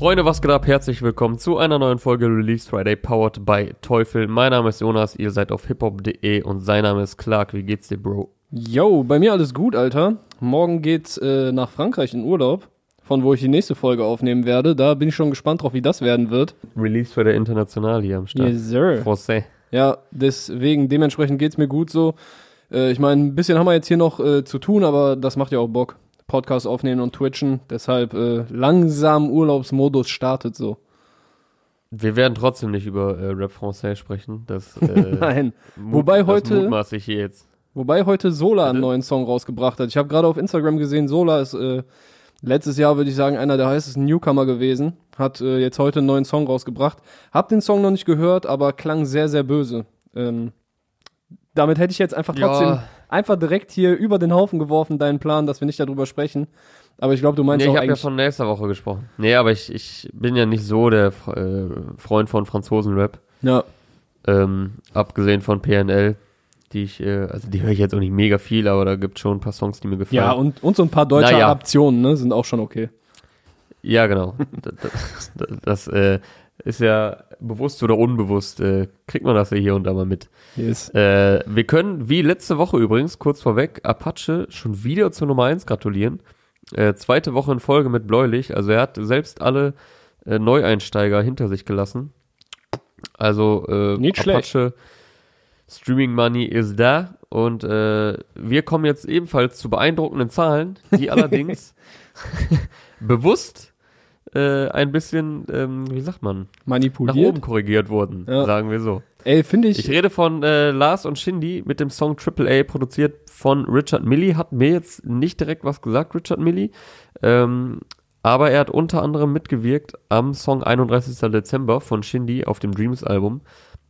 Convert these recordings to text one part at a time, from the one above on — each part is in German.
Freunde, was geht ab? Herzlich willkommen zu einer neuen Folge Release Friday powered by Teufel. Mein Name ist Jonas, ihr seid auf hiphop.de und sein Name ist Clark. Wie geht's dir, Bro? Yo, bei mir alles gut, Alter. Morgen geht's äh, nach Frankreich in Urlaub, von wo ich die nächste Folge aufnehmen werde. Da bin ich schon gespannt drauf, wie das werden wird. Release Friday International hier am Start. Yes, sir. Français. Ja, deswegen, dementsprechend geht's mir gut so. Äh, ich meine, ein bisschen haben wir jetzt hier noch äh, zu tun, aber das macht ja auch Bock. Podcast aufnehmen und twitchen. Deshalb äh, langsam Urlaubsmodus startet so. Wir werden trotzdem nicht über äh, Rap Français sprechen. Das, äh, Nein. mut- Wobei das heute- mutmaße ich hier jetzt. Wobei heute Sola einen neuen Song rausgebracht hat. Ich habe gerade auf Instagram gesehen, Sola ist äh, letztes Jahr, würde ich sagen, einer der heißesten Newcomer gewesen. Hat äh, jetzt heute einen neuen Song rausgebracht. Hab den Song noch nicht gehört, aber klang sehr, sehr böse. Ähm, damit hätte ich jetzt einfach trotzdem Ja. Einfach direkt hier über den Haufen geworfen, deinen Plan, dass wir nicht darüber sprechen. Aber ich glaube, du meinst Nee, auch ich habe ja eigentlich. von nächster Woche gesprochen. Nee, aber ich, ich bin ja nicht so der äh, Freund von Franzosen-Rap. ja, Ähm, abgesehen von PNL, die ich, äh, also die höre ich jetzt auch nicht mega viel, aber da gibt schon ein paar Songs, die mir gefallen. ja und, und so ein paar deutsche Naja. Adaptionen ne, sind auch schon okay. Ja, genau. das das, das äh, ist ja bewusst oder unbewusst, äh, kriegt man das ja hier und da mal mit. Yes. Äh, wir können, wie letzte Woche übrigens, kurz vorweg, Apache schon wieder zur Nummer 1 gratulieren. Äh, zweite Woche in Folge mit Bläulich. Also er hat selbst alle äh, Neueinsteiger hinter sich gelassen. Also äh, Nicht schlecht. Apache Streaming Money ist da und äh, wir kommen jetzt ebenfalls zu beeindruckenden Zahlen, die allerdings bewusst äh, ein bisschen, ähm, wie sagt man, nach Manipuliert. oben korrigiert wurden, Ja. sagen wir so. Ey, finde ich. Ich rede von äh, Lars und Shindy mit dem Song Triple A, produziert von Richard Millie. Hat mir jetzt nicht direkt was gesagt, Richard Millie. Ähm, aber er hat unter anderem mitgewirkt am Song 31. Dezember von Shindy auf dem Dreams-Album.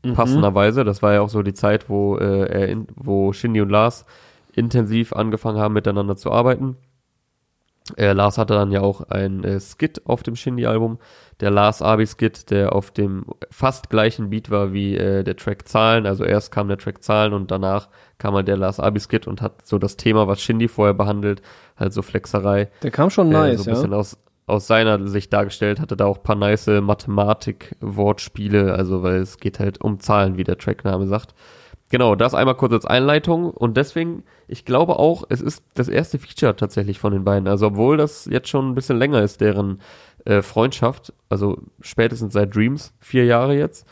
Mhm. Passenderweise. Das war ja auch so die Zeit, wo, äh, er in, wo Shindy und Lars intensiv angefangen haben, miteinander zu arbeiten. Äh, Lars hatte dann ja auch ein äh, Skit auf dem Shindy-Album, der Lars Abi-Skit, der auf dem fast gleichen Beat war wie äh, der Track Zahlen. Also erst kam der Track Zahlen und danach kam halt der Lars Abi-Skit und hat so das Thema, was Shindy vorher behandelt, halt so Flexerei, Der kam schon äh, nice, so ein bisschen ja. aus, aus seiner Sicht dargestellt, hatte da auch ein paar nice Mathematik-Wortspiele, also weil es geht halt um Zahlen, wie der Trackname sagt. Genau, das einmal kurz als Einleitung und deswegen, ich glaube auch, es ist das erste Feature tatsächlich von den beiden. Also obwohl das jetzt schon ein bisschen länger ist, deren äh, Freundschaft, also spätestens seit Dreams, vier Jahre jetzt,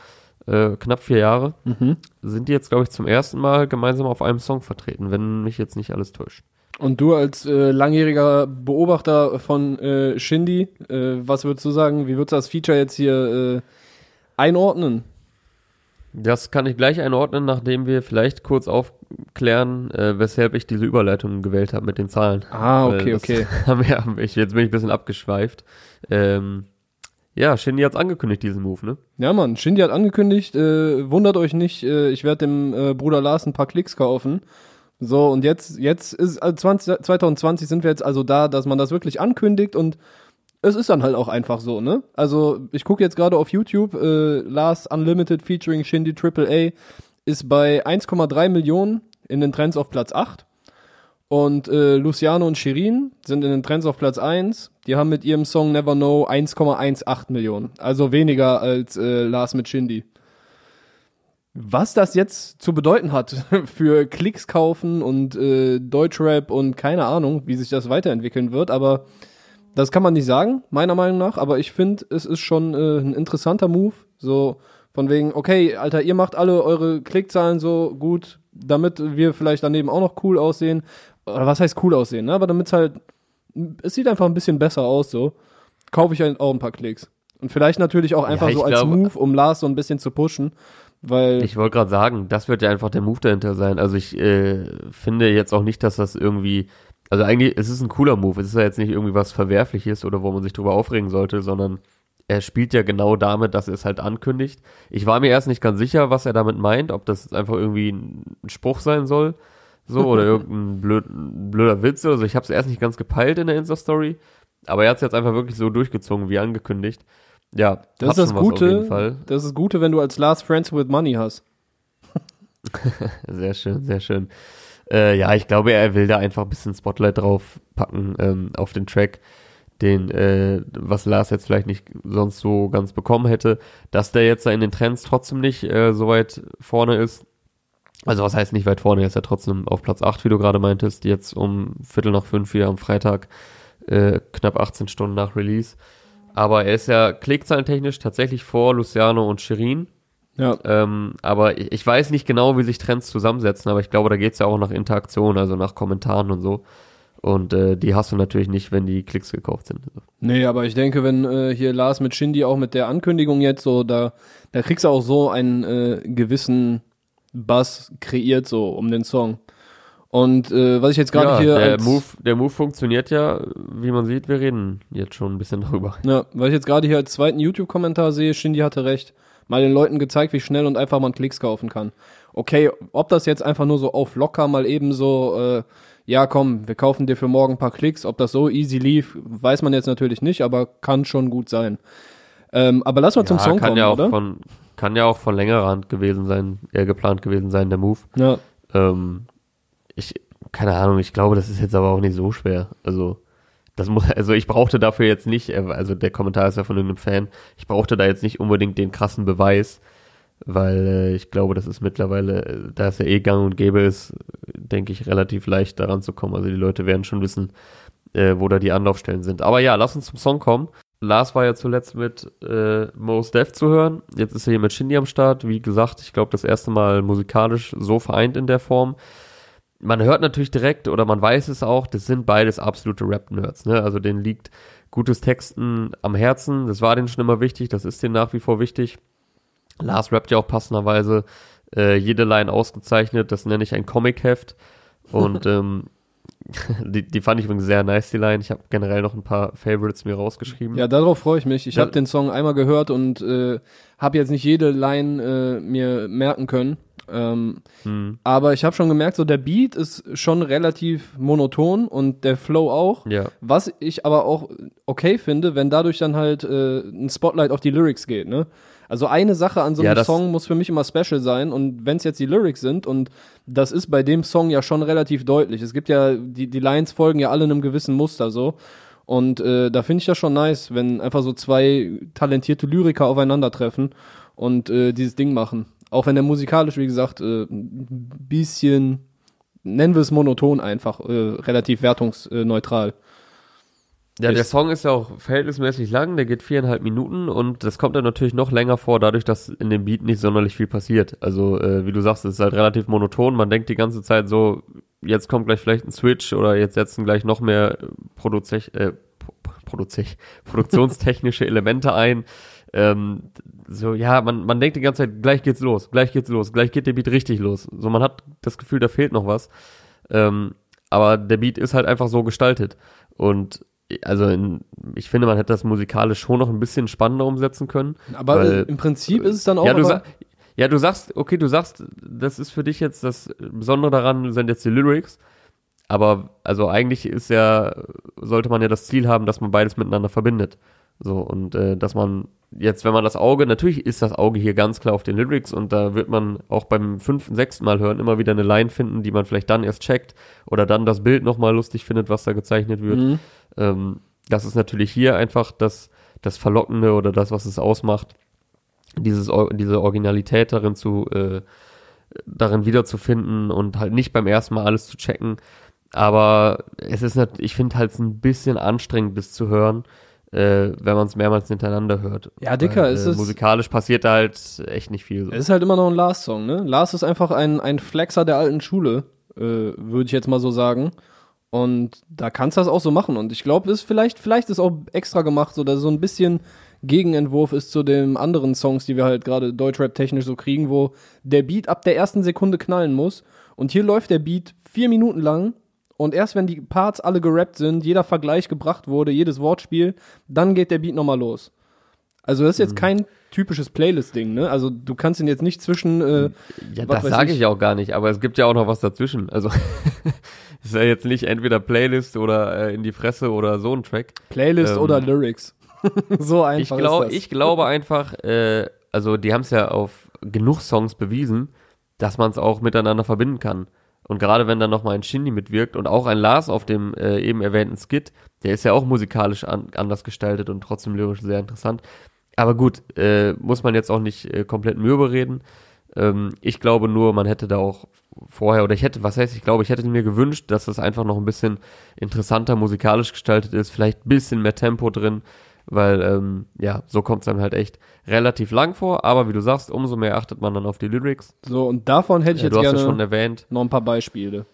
äh, knapp vier Jahre, Mhm. sind die jetzt, glaube ich, zum ersten Mal gemeinsam auf einem Song vertreten, wenn mich jetzt nicht alles täuscht. Und du als äh, langjähriger Beobachter von äh, Shindy, äh, was würdest du sagen, wie würdest du das Feature jetzt hier äh, einordnen? Das kann ich gleich einordnen, nachdem wir vielleicht kurz aufklären, äh, weshalb ich diese Überleitung gewählt habe mit den Zahlen. Ah, okay, okay. Haben wir, haben ich, jetzt bin ich ein bisschen abgeschweift. Ähm, ja, Shindy hat's angekündigt, diesen Move, ne? Ja, Mann, Shindy hat angekündigt, äh, wundert euch nicht, äh, ich werde dem äh, Bruder Lars ein paar Klicks kaufen. So, und jetzt, jetzt ist äh, 20, 2020 sind wir jetzt also da, dass man das wirklich ankündigt und es ist dann halt auch einfach so, ne? Also, ich gucke jetzt gerade auf YouTube, äh, Lars Unlimited featuring Shindy AAA ist bei 1,3 Millionen in den Trends auf Platz 8. Und äh, Luciano und Shirin sind in den Trends auf Platz 1. Die haben mit ihrem Song Never Know 1,18 Millionen. Also weniger als äh, Lars mit Shindy. Was das jetzt zu bedeuten hat für Klicks kaufen und äh, Deutschrap und keine Ahnung, wie sich das weiterentwickeln wird, aber das kann man nicht sagen, meiner Meinung nach. Aber ich finde, es ist schon äh, ein interessanter Move. So von wegen, okay, Alter, ihr macht alle eure Klickzahlen so gut, damit wir vielleicht daneben auch noch cool aussehen. Oder was heißt cool aussehen, ne? Aber damit es halt, es sieht einfach ein bisschen besser aus, so. Kaufe ich halt auch ein paar Klicks. Und vielleicht natürlich auch einfach ich so als glaube- Move, um Lars so ein bisschen zu pushen. Weil, Ich wollte gerade sagen, das wird ja einfach der Move dahinter sein. Also ich äh, finde jetzt auch nicht, dass das irgendwie, also eigentlich, es ist ein cooler Move. Es ist ja jetzt nicht irgendwie was Verwerfliches oder wo man sich drüber aufregen sollte, sondern er spielt ja genau damit, dass er es halt ankündigt. Ich war mir erst nicht ganz sicher, was er damit meint, ob das einfach irgendwie ein Spruch sein soll, so oder irgendein blöd, blöder Witz oder so. Ich habe es erst nicht ganz gepeilt in der Insta-Story, aber er hat es jetzt einfach wirklich so durchgezogen, wie angekündigt. Ja, das ist das Gute, Fall. das ist das Gute, wenn du als Last Friends with Money hast. Sehr schön, sehr schön. Äh, ja, ich glaube, er will da einfach ein bisschen Spotlight drauf packen ähm, auf den Track. den, äh, was Lars jetzt vielleicht nicht sonst so ganz bekommen hätte, dass der jetzt in den Trends trotzdem nicht äh, so weit vorne ist. Also was heißt nicht weit vorne, er ist ja trotzdem auf Platz 8, wie du gerade meintest, jetzt um Viertel nach fünf hier am Freitag, äh, knapp 18 Stunden nach Release. Aber er ist ja klickzahlentechnisch tatsächlich vor Luciano und Shirin. Ja. Ähm, aber ich, ich weiß nicht genau, wie sich Trends zusammensetzen, aber ich glaube, da geht's ja auch nach Interaktion, also nach Kommentaren und so. Und äh, die hast du natürlich nicht, wenn die Klicks gekauft sind. Nee, aber ich denke, wenn äh, hier Lars mit Shindy auch mit der Ankündigung jetzt so, da, da kriegst du auch so einen äh, gewissen Buzz kreiert, so um den Song. Und äh, was ich jetzt gerade ja, hier. der als- Move, der Move funktioniert ja, wie man sieht, wir reden jetzt schon ein bisschen darüber. Ja, weil ich jetzt gerade hier als zweiten YouTube-Kommentar sehe, Shindy hatte recht. Mal den Leuten gezeigt, wie schnell und einfach man Klicks kaufen kann. Okay, ob das jetzt einfach nur so auf locker mal eben so, äh, ja komm, wir kaufen dir für morgen ein paar Klicks, ob das so easy lief, weiß man jetzt natürlich nicht, aber kann schon gut sein. Ähm, aber lass mal zum Song kann kommen, ja auch oder? von kann ja auch von längerer Hand gewesen sein, eher geplant gewesen sein, der Move. ja. Ähm, ich, keine Ahnung, ich glaube, das ist jetzt aber auch nicht so schwer. Also, das muss, also ich brauchte dafür jetzt nicht, äh, also der Kommentar ist ja von irgendeinem Fan, ich brauchte da jetzt nicht unbedingt den krassen Beweis, weil äh, ich glaube, das ist mittlerweile, äh, da es ja eh gang und gäbe ist, denke ich, relativ leicht daran zu kommen. Also die Leute werden schon wissen, äh, wo da die Anlaufstellen sind. Aber ja, lass uns zum Song kommen. Lars war ja zuletzt mit äh, Mos Def zu hören. Jetzt ist er hier mit Shindy am Start. Wie gesagt, ich glaube, das erste Mal musikalisch so vereint in der Form. Man hört natürlich direkt oder man weiß es auch, das sind beides absolute Rap-Nerds. Ne? Also denen liegt gutes Texten am Herzen. Das war denen schon immer wichtig, das ist denen nach wie vor wichtig. Lars rappt ja auch passenderweise äh, jede Line ausgezeichnet. Das nenne ich ein Comic-Heft. Und ähm, die, die fand ich übrigens sehr nice, die Line. Ich habe generell noch ein paar Favorites mir rausgeschrieben. Ja, darauf freue ich mich. Ich Ja. habe den Song einmal gehört und äh, habe jetzt nicht jede Line äh, mir merken können. Ähm, Hm, aber ich habe schon gemerkt, so der Beat ist schon relativ monoton und der Flow auch. ja. Was ich aber auch okay finde, wenn dadurch dann halt äh, ein Spotlight auf die Lyrics geht, ne? Also eine Sache an so Ja, einem das- Song muss für mich immer special sein und wenn es jetzt die Lyrics sind und das ist bei dem Song ja schon relativ deutlich. Es gibt ja, die, die Lines folgen ja alle einem gewissen Muster so. Und äh, da finde ich das schon nice, wenn einfach so zwei talentierte Lyriker aufeinandertreffen und äh, dieses Ding machen. Auch wenn der musikalisch, wie gesagt, äh, ein bisschen, nennen wir es monoton einfach, äh, relativ wertungsneutral. Ja, der Song ist ja auch verhältnismäßig lang, der geht viereinhalb Minuten und das kommt dann natürlich noch länger vor, dadurch, dass in dem Beat nicht sonderlich viel passiert. Also, äh, wie du sagst, es ist halt relativ monoton. Man denkt die ganze Zeit so, jetzt kommt gleich vielleicht ein Switch oder jetzt setzen gleich noch mehr Produzech, äh, Pro- Produzech, produktionstechnische Elemente ein. Ähm, so, ja, man, man denkt die ganze Zeit, gleich geht's los, gleich geht's los, gleich geht der Beat richtig los. So, man hat das Gefühl, da fehlt noch was. Ähm, aber der Beat ist halt einfach so gestaltet. Und also in, ich finde, man hätte das musikalisch schon noch ein bisschen spannender umsetzen können. Aber Weil- im Prinzip ist es dann auch. ja, du ja, du sagst, okay, du sagst, das ist für dich jetzt das Besondere daran, sind jetzt die Lyrics. Aber also eigentlich ist ja, sollte man ja das Ziel haben, dass man beides miteinander verbindet. So, und äh, dass man jetzt, wenn man das Auge, natürlich ist das Auge hier ganz klar auf den Lyrics und da wird man auch beim fünften, sechsten Mal hören immer wieder eine Line finden, die man vielleicht dann erst checkt oder dann das Bild nochmal lustig findet, was da gezeichnet wird. Mhm. Ähm, das ist natürlich hier einfach das, das Verlockende oder das, was es ausmacht, dieses, diese Originalität darin zu, äh, darin wiederzufinden und halt nicht beim ersten Mal alles zu checken. Aber es ist nicht, ich finde halt ein bisschen anstrengend, das zu hören, äh, wenn man es mehrmals hintereinander hört. Ja, Dicker, Weil, es äh, ist- Musikalisch passiert da halt echt nicht viel. So. Es ist halt immer noch ein Lars-Song, ne? Lars ist einfach ein, ein Flexer der alten Schule, äh, würde ich jetzt mal so sagen. Und da kannst du das auch so machen. Und ich glaube, ist vielleicht, vielleicht ist auch extra gemacht, so dass so ein bisschen Gegenentwurf ist zu den anderen Songs, die wir halt gerade Deutschrap-technisch so kriegen, wo der Beat ab der ersten Sekunde knallen muss. Und hier läuft der Beat vier Minuten lang. Und erst wenn die Parts alle gerappt sind, jeder Vergleich gebracht wurde, jedes Wortspiel, dann geht der Beat nochmal los. Also das ist Mhm. jetzt kein typisches Playlist-Ding, ne? Also du kannst ihn jetzt nicht zwischen äh, Ja, das sage ich. ich auch gar nicht, aber es gibt ja auch noch was dazwischen. Also ist ja jetzt nicht entweder Playlist oder äh, in die Fresse oder so ein Track. Playlist Ähm, oder Lyrics. so Ich, einfach glaub, ist das. ich glaube einfach, äh, also die haben es ja auf genug Songs bewiesen, dass man es auch miteinander verbinden kann. Und gerade wenn dann nochmal ein Shindy mitwirkt und auch ein Lars auf dem äh, eben erwähnten Skit, der ist ja auch musikalisch an, anders gestaltet und trotzdem lyrisch sehr interessant. Aber gut, äh, muss man jetzt auch nicht äh, komplett mürbe reden. Ähm, ich glaube nur, man hätte da auch vorher, oder ich hätte, was heißt, ich glaube, ich hätte mir gewünscht, dass das einfach noch ein bisschen interessanter musikalisch gestaltet ist, vielleicht ein bisschen mehr Tempo drin, weil, ähm, ja, so kommt es dann halt echt relativ lang vor, aber wie du sagst, umso mehr achtet man dann auf die Lyrics. So, und davon hätte ich Äh, jetzt du hast gerne schon erwähnt. noch ein paar Beispiele.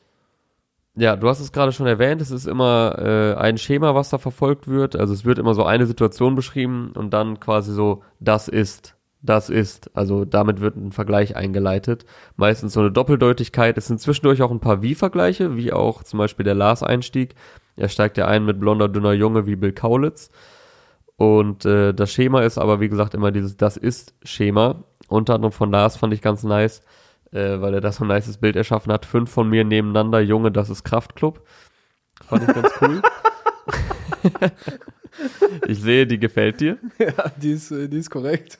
Ja, du hast es gerade schon erwähnt, es ist immer äh, ein Schema, was da verfolgt wird. Also es wird immer so eine Situation beschrieben und dann quasi so, das ist, das ist. Also damit wird ein Vergleich eingeleitet. Meistens so eine Doppeldeutigkeit. Es sind zwischendurch auch ein paar Wie-Vergleiche, wie auch zum Beispiel der Lars-Einstieg. Er steigt ja ein mit blonder, dünner Junge wie Bill Kaulitz. Und äh, das Schema ist aber, wie gesagt, immer dieses Das ist-Schema. Unter anderem von Lars fand ich ganz nice, äh, weil er das so ein nices Bild erschaffen hat. Fünf von mir nebeneinander, Junge, das ist Kraftclub. Fand ich ganz cool. ich sehe, die gefällt dir. Ja, die ist, äh, die ist korrekt.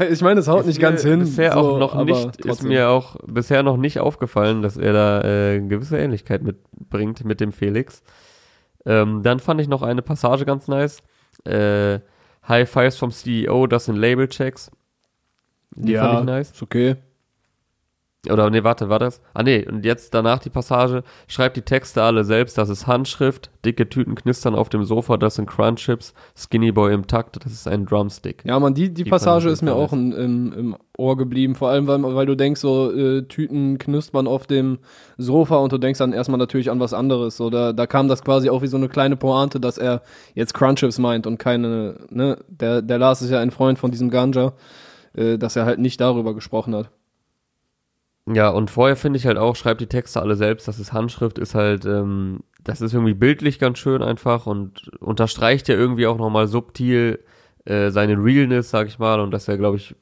ich meine, es haut nicht Ist ganz mir hin. Bisher so, auch noch nicht, ist mir auch bisher noch nicht aufgefallen, dass er da äh, eine gewisse Ähnlichkeit mitbringt mit dem Felix. Ähm, dann fand ich noch eine Passage ganz nice. Äh, High Fives vom CEO, das sind Label-Checks. Die ja, fand ich nice. ist okay. Oder nee, warte, war das? Ah nee, und jetzt danach die Passage, schreibt die Texte alle selbst, das ist Handschrift, dicke Tüten knistern auf dem Sofa, das sind Crunchips, Skinny Boy im Takt, das ist ein Drumstick. Ja, man, die, die, Die Passage ist mir auch in, im, im Ohr geblieben. Vor allem, weil, weil du denkst, so äh, Tüten knuspern auf dem Sofa und du denkst dann erstmal natürlich an was anderes. So, da, da kam das quasi auch wie so eine kleine Pointe, dass er jetzt Crunchips meint und keine, ne, der, der Lars ist ja ein Freund von diesem Ganja, äh, dass er halt nicht darüber gesprochen hat. Ja, und vorher finde ich halt auch, schreibt die Texte alle selbst, das ist Handschrift, ist halt, ähm, das ist irgendwie bildlich ganz schön einfach und unterstreicht ja irgendwie auch nochmal subtil äh, seine Realness, sag ich mal, und dass er, glaube ich,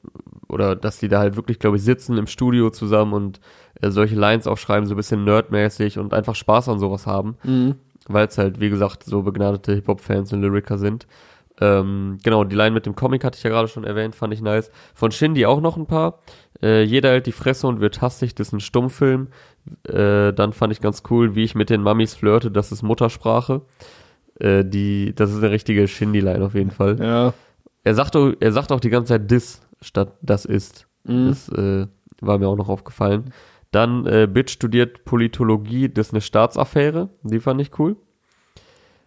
oder dass die da halt wirklich, glaube ich, sitzen im Studio zusammen und äh, solche Lines aufschreiben, so ein bisschen nerdmäßig und einfach Spaß an sowas haben, Mhm. weil es halt, wie gesagt, so begnadete Hip-Hop-Fans und Lyriker sind. Ähm, genau, die Line mit dem Comic hatte ich ja gerade schon erwähnt, fand ich nice. Von Shindy auch noch ein paar. Äh, jeder hält die Fresse und wird hastig, das ist ein Stummfilm. Äh, dann fand ich ganz cool, wie ich mit den Mummies flirte, das ist Muttersprache. Äh, die, das ist eine richtige Shindy-Line auf jeden Fall. Ja. Er sagt, auch, er sagt auch die ganze Zeit dis statt das ist. Mhm. Das äh, war mir auch noch aufgefallen. Dann äh, Bitch studiert Politologie, das ist eine Staatsaffäre. Die fand ich cool.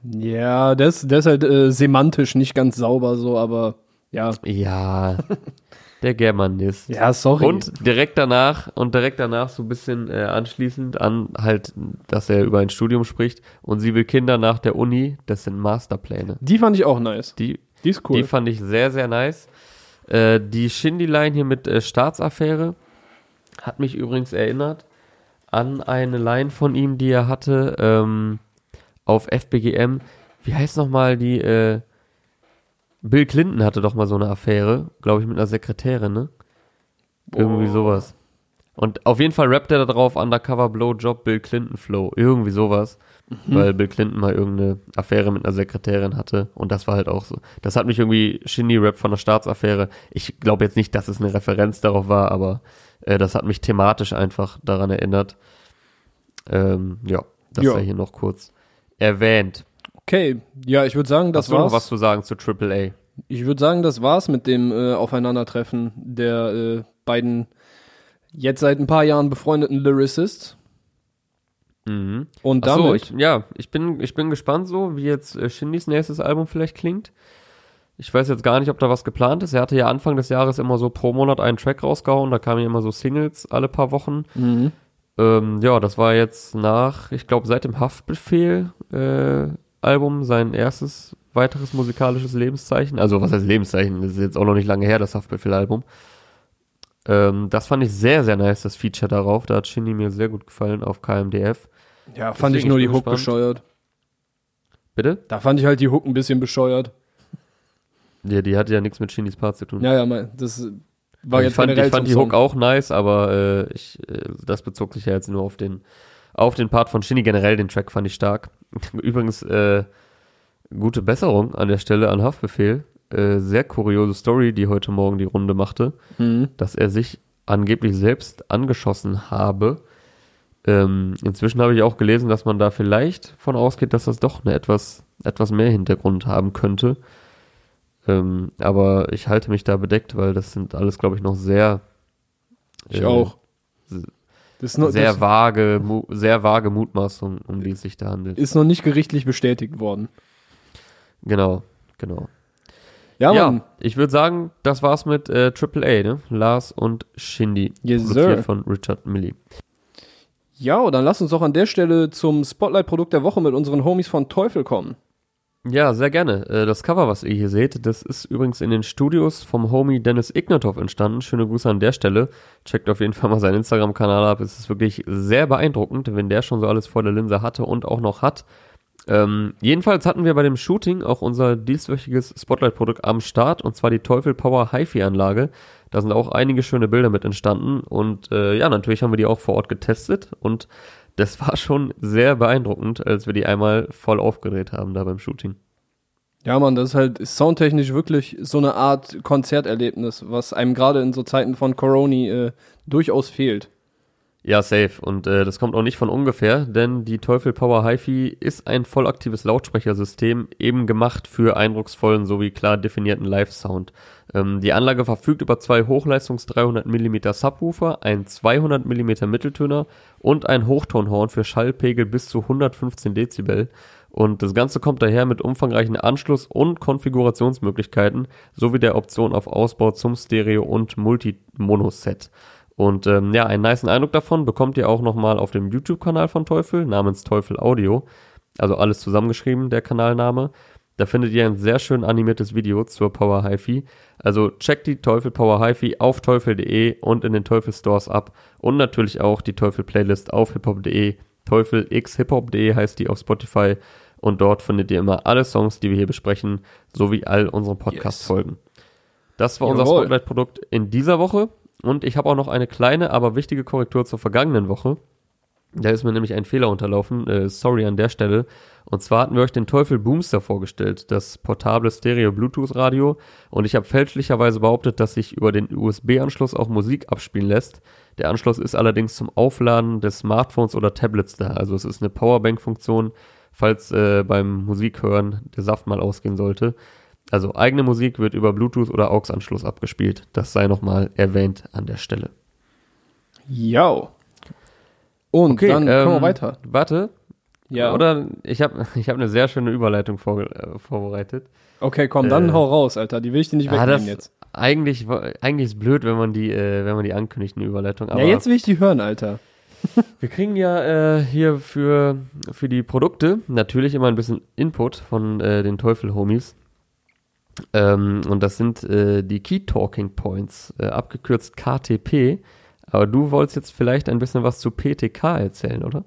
Ja, das, das ist halt äh, semantisch nicht ganz sauber so, aber ja. Ja, der Germanist. Ja, sorry. Und direkt danach, und direkt danach so ein bisschen äh, anschließend an halt, dass er über ein Studium spricht und sie will Kinder nach der Uni, das sind Masterpläne. die fand ich auch nice. Die, Die ist cool. die fand ich sehr, sehr nice. Äh, die Shindy-Line hier mit äh, Staatsaffäre hat mich übrigens erinnert an eine Line von ihm, die er hatte ähm, auf FBGM. Wie heißt nochmal die, äh, Bill Clinton hatte doch mal so eine Affäre, glaube ich, mit einer Sekretärin, ne? Irgendwie Boah. sowas. Und auf jeden Fall rappt er da drauf, Undercover Blowjob Bill Clinton Flow. Irgendwie sowas. Weil Bill Clinton mal irgendeine Affäre mit einer Sekretärin hatte. Und das war halt auch so. Das hat mich irgendwie Shindy-Rap von der Staatsaffäre. Ich glaube jetzt nicht, dass es eine Referenz darauf war, aber äh, das hat mich thematisch einfach daran erinnert. Ähm, ja, das Ja. sei hier noch kurz erwähnt. Okay, ja, ich würde sagen, das Hast du noch war's. was zu sagen zu AAA? Ich würde sagen, das war's mit dem äh, Aufeinandertreffen der äh, beiden jetzt seit ein paar Jahren befreundeten Lyricists. Mhm. Und Ach so, damit, ich, ja, ich bin, ich bin gespannt so, wie jetzt äh, Shindys nächstes Album vielleicht klingt. Ich weiß jetzt gar nicht, ob da was geplant ist. Er hatte ja Anfang des Jahres immer so pro Monat einen Track rausgehauen. Da kamen ja immer so Singles alle paar Wochen. mhm. Ähm, ja, das war jetzt nach, ich glaube, seit dem Haftbefehl äh, Album sein erstes weiteres musikalisches Lebenszeichen. Also was heißt Lebenszeichen? Das ist jetzt auch noch nicht lange her, das Haftbefehl-Album. Ähm, das fand ich sehr, sehr nice, das Feature darauf. Da hat Shindy mir sehr gut gefallen auf KMDF. ja, fand ich Deswegen, nur ich die bin Hook gespannt. bescheuert. Bitte? Da fand ich halt die Hook ein bisschen bescheuert. Ja, die hatte ja nichts mit Shindys Part zu tun. Ja, ja, mein, das war Also jetzt ich fand, ich fand die Hook auch nice, aber äh, ich, äh, das bezog sich ja jetzt nur auf den, auf den Part von Shindy. Generell den Track fand ich stark. Übrigens, äh, gute Besserung an der Stelle an Haftbefehl. Äh, sehr kuriose Story, die heute Morgen die Runde machte, Mhm. dass er sich angeblich selbst angeschossen habe Ähm, inzwischen habe ich auch gelesen, dass man da vielleicht von ausgeht, dass das doch eine etwas, etwas mehr Hintergrund haben könnte. Ähm, aber ich halte mich da bedeckt, weil das sind alles, glaube ich, noch sehr. Ich äh, auch. Das ist noch, sehr das vage, sehr vage Mutmaßungen, um die es sich da handelt. ist noch nicht gerichtlich bestätigt worden. Genau, genau. Ja, Ja, ich würde sagen, das war's mit äh, AAA, ne? Lars und Shindy. Yes, produziert sir. von Richard Millie. Ja, dann lass uns doch an der Stelle zum Spotlight-Produkt der Woche mit unseren Homies von Teufel kommen. Ja, sehr gerne. Äh, Das Cover, was ihr hier seht, das ist übrigens in den Studios vom Homie Dennis Ignatov entstanden. Schöne Grüße an der Stelle. Checkt auf jeden Fall mal seinen Instagram-Kanal ab. Es ist wirklich sehr beeindruckend, wenn der schon so alles vor der Linse hatte und auch noch hat. Ähm, jedenfalls hatten wir bei dem Shooting auch unser dieswöchiges Spotlight-Produkt am Start und zwar die Teufel Power HiFi-Anlage. Da sind auch einige schöne Bilder mit entstanden und äh, ja, natürlich haben wir die auch vor Ort getestet und das war schon sehr beeindruckend, als wir die einmal voll aufgedreht haben da beim Shooting. Ja, Mann, das ist halt soundtechnisch wirklich so eine Art Konzerterlebnis, was einem gerade in so Zeiten von Corona äh, durchaus fehlt. Ja, safe. Und äh, das kommt auch nicht von ungefähr, denn die Teufel Power HiFi ist ein vollaktives Lautsprechersystem, eben gemacht für eindrucksvollen sowie klar definierten Live-Sound. Ähm, die Anlage verfügt über zwei Hochleistungs 300 mm Subwoofer, ein 200 mm Mitteltöner und ein Hochtonhorn für Schallpegel bis zu 115 Dezibel. Und das Ganze kommt daher mit umfangreichen Anschluss- und Konfigurationsmöglichkeiten sowie der Option auf Ausbau zum Stereo- und Multi-Mono-Set. Und ähm, ja, einen niceen Eindruck davon bekommt ihr auch nochmal auf dem YouTube-Kanal von Teufel namens Teufel Audio. Also alles zusammengeschrieben, der Kanalname. Da findet ihr ein sehr schön animiertes Video zur Power HiFi. Also checkt die Teufel Power HiFi auf teufel.de und in den Teufel Stores ab. Und natürlich auch die Teufel Playlist auf hiphop.de. Teufel x hiphop.de heißt die auf Spotify. Und dort findet ihr immer alle Songs, die wir hier besprechen, sowie all unsere Podcast-Folgen. Das war unser Jawohl. Spotlight-Produkt in dieser Woche. Und ich habe auch noch eine kleine, aber wichtige Korrektur zur vergangenen Woche. Da ist mir nämlich ein Fehler unterlaufen. Äh, sorry an der Stelle. Und zwar hatten wir euch den Teufel Boomster vorgestellt, das portable Stereo-Bluetooth-Radio. Und ich habe fälschlicherweise behauptet, dass sich über den USB-Anschluss auch Musik abspielen lässt. Der Anschluss ist allerdings zum Aufladen des Smartphones oder Tablets da. Also es ist eine Powerbank-Funktion, falls äh, beim Musikhören der Saft mal ausgehen sollte. Also eigene Musik wird über Bluetooth oder AUX-Anschluss abgespielt. Das sei nochmal erwähnt an der Stelle. Ja. Und dann kommen wir ähm, weiter. Warte, Ja. Oder ich habe ich hab eine sehr schöne Überleitung vor, äh, vorbereitet. Okay, komm, dann Äh, hau raus, Alter. Die will ich dir nicht Ah, wegnehmen jetzt. Eigentlich, eigentlich ist blöd, wenn man die, äh, wenn man die ankündigt, eine Überleitung. Aber Ja, jetzt will ich die hören, Alter. wir kriegen ja äh, hier für, für die Produkte natürlich immer ein bisschen Input von äh, den Teufel-Homies. Ähm, und das sind äh, die Key Talking Points, äh, abgekürzt KTP. Aber du wolltest jetzt vielleicht ein bisschen was zu PTK erzählen, oder?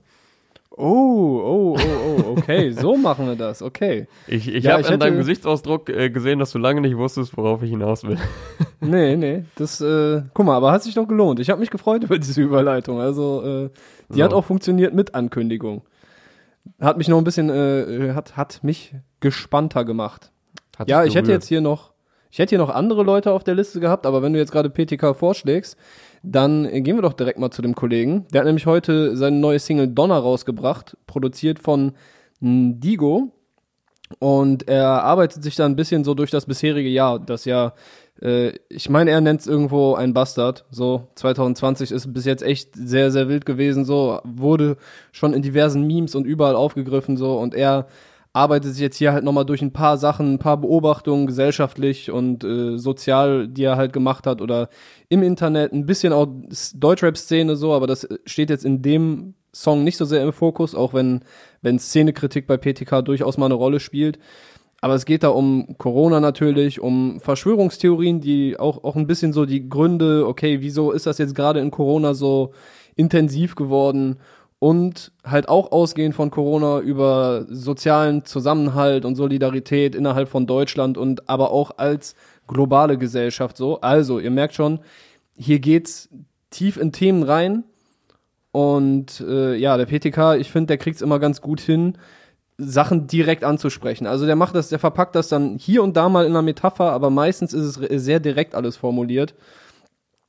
Oh, oh, oh, oh, okay. so machen wir das, okay. Ich, ich Ja, habe an deinem Gesichtsausdruck äh, gesehen, dass du lange nicht wusstest, worauf ich hinaus will. Nee, nee, das, äh, guck mal, aber hat sich doch gelohnt. Ich habe mich gefreut über diese Überleitung. Also, äh, die So. hat auch funktioniert mit Ankündigung. Hat mich noch ein bisschen, äh, hat, hat mich gespannter gemacht. Hat Ja, ich hätte jetzt hier noch, ich hätte hier noch andere Leute auf der Liste gehabt, aber wenn du jetzt gerade PTK vorschlägst, dann gehen wir doch direkt mal zu dem Kollegen. Der hat nämlich heute seine neue Single Donner rausgebracht, produziert von Digo. Und er arbeitet sich da ein bisschen so durch das bisherige Jahr. Das Jahr, äh, ich meine, er nennt es irgendwo ein Bastard. So, 2020 ist bis jetzt echt sehr, sehr wild gewesen. So, wurde schon in diversen Memes und überall aufgegriffen. So, und er arbeitet sich jetzt hier halt nochmal durch ein paar Sachen, ein paar Beobachtungen gesellschaftlich und äh, sozial, die er halt gemacht hat oder im Internet, ein bisschen auch Deutschrap-Szene so, aber das steht jetzt in dem Song nicht so sehr im Fokus, auch wenn, wenn Szenekritik bei PTK durchaus mal eine Rolle spielt. Aber es geht da um Corona natürlich, um Verschwörungstheorien, die auch, auch ein bisschen so die Gründe, okay, wieso ist das jetzt gerade in Corona so intensiv geworden? Und halt auch ausgehend von Corona über sozialen Zusammenhalt und Solidarität innerhalb von Deutschland und aber auch als globale Gesellschaft so. Also, ihr merkt schon, hier geht's tief in Themen rein. Und äh, ja, der PTK, ich finde, der kriegt's immer ganz gut hin, Sachen direkt anzusprechen. Also der macht das, der verpackt das dann hier und da mal in einer Metapher, aber meistens ist es sehr direkt alles formuliert.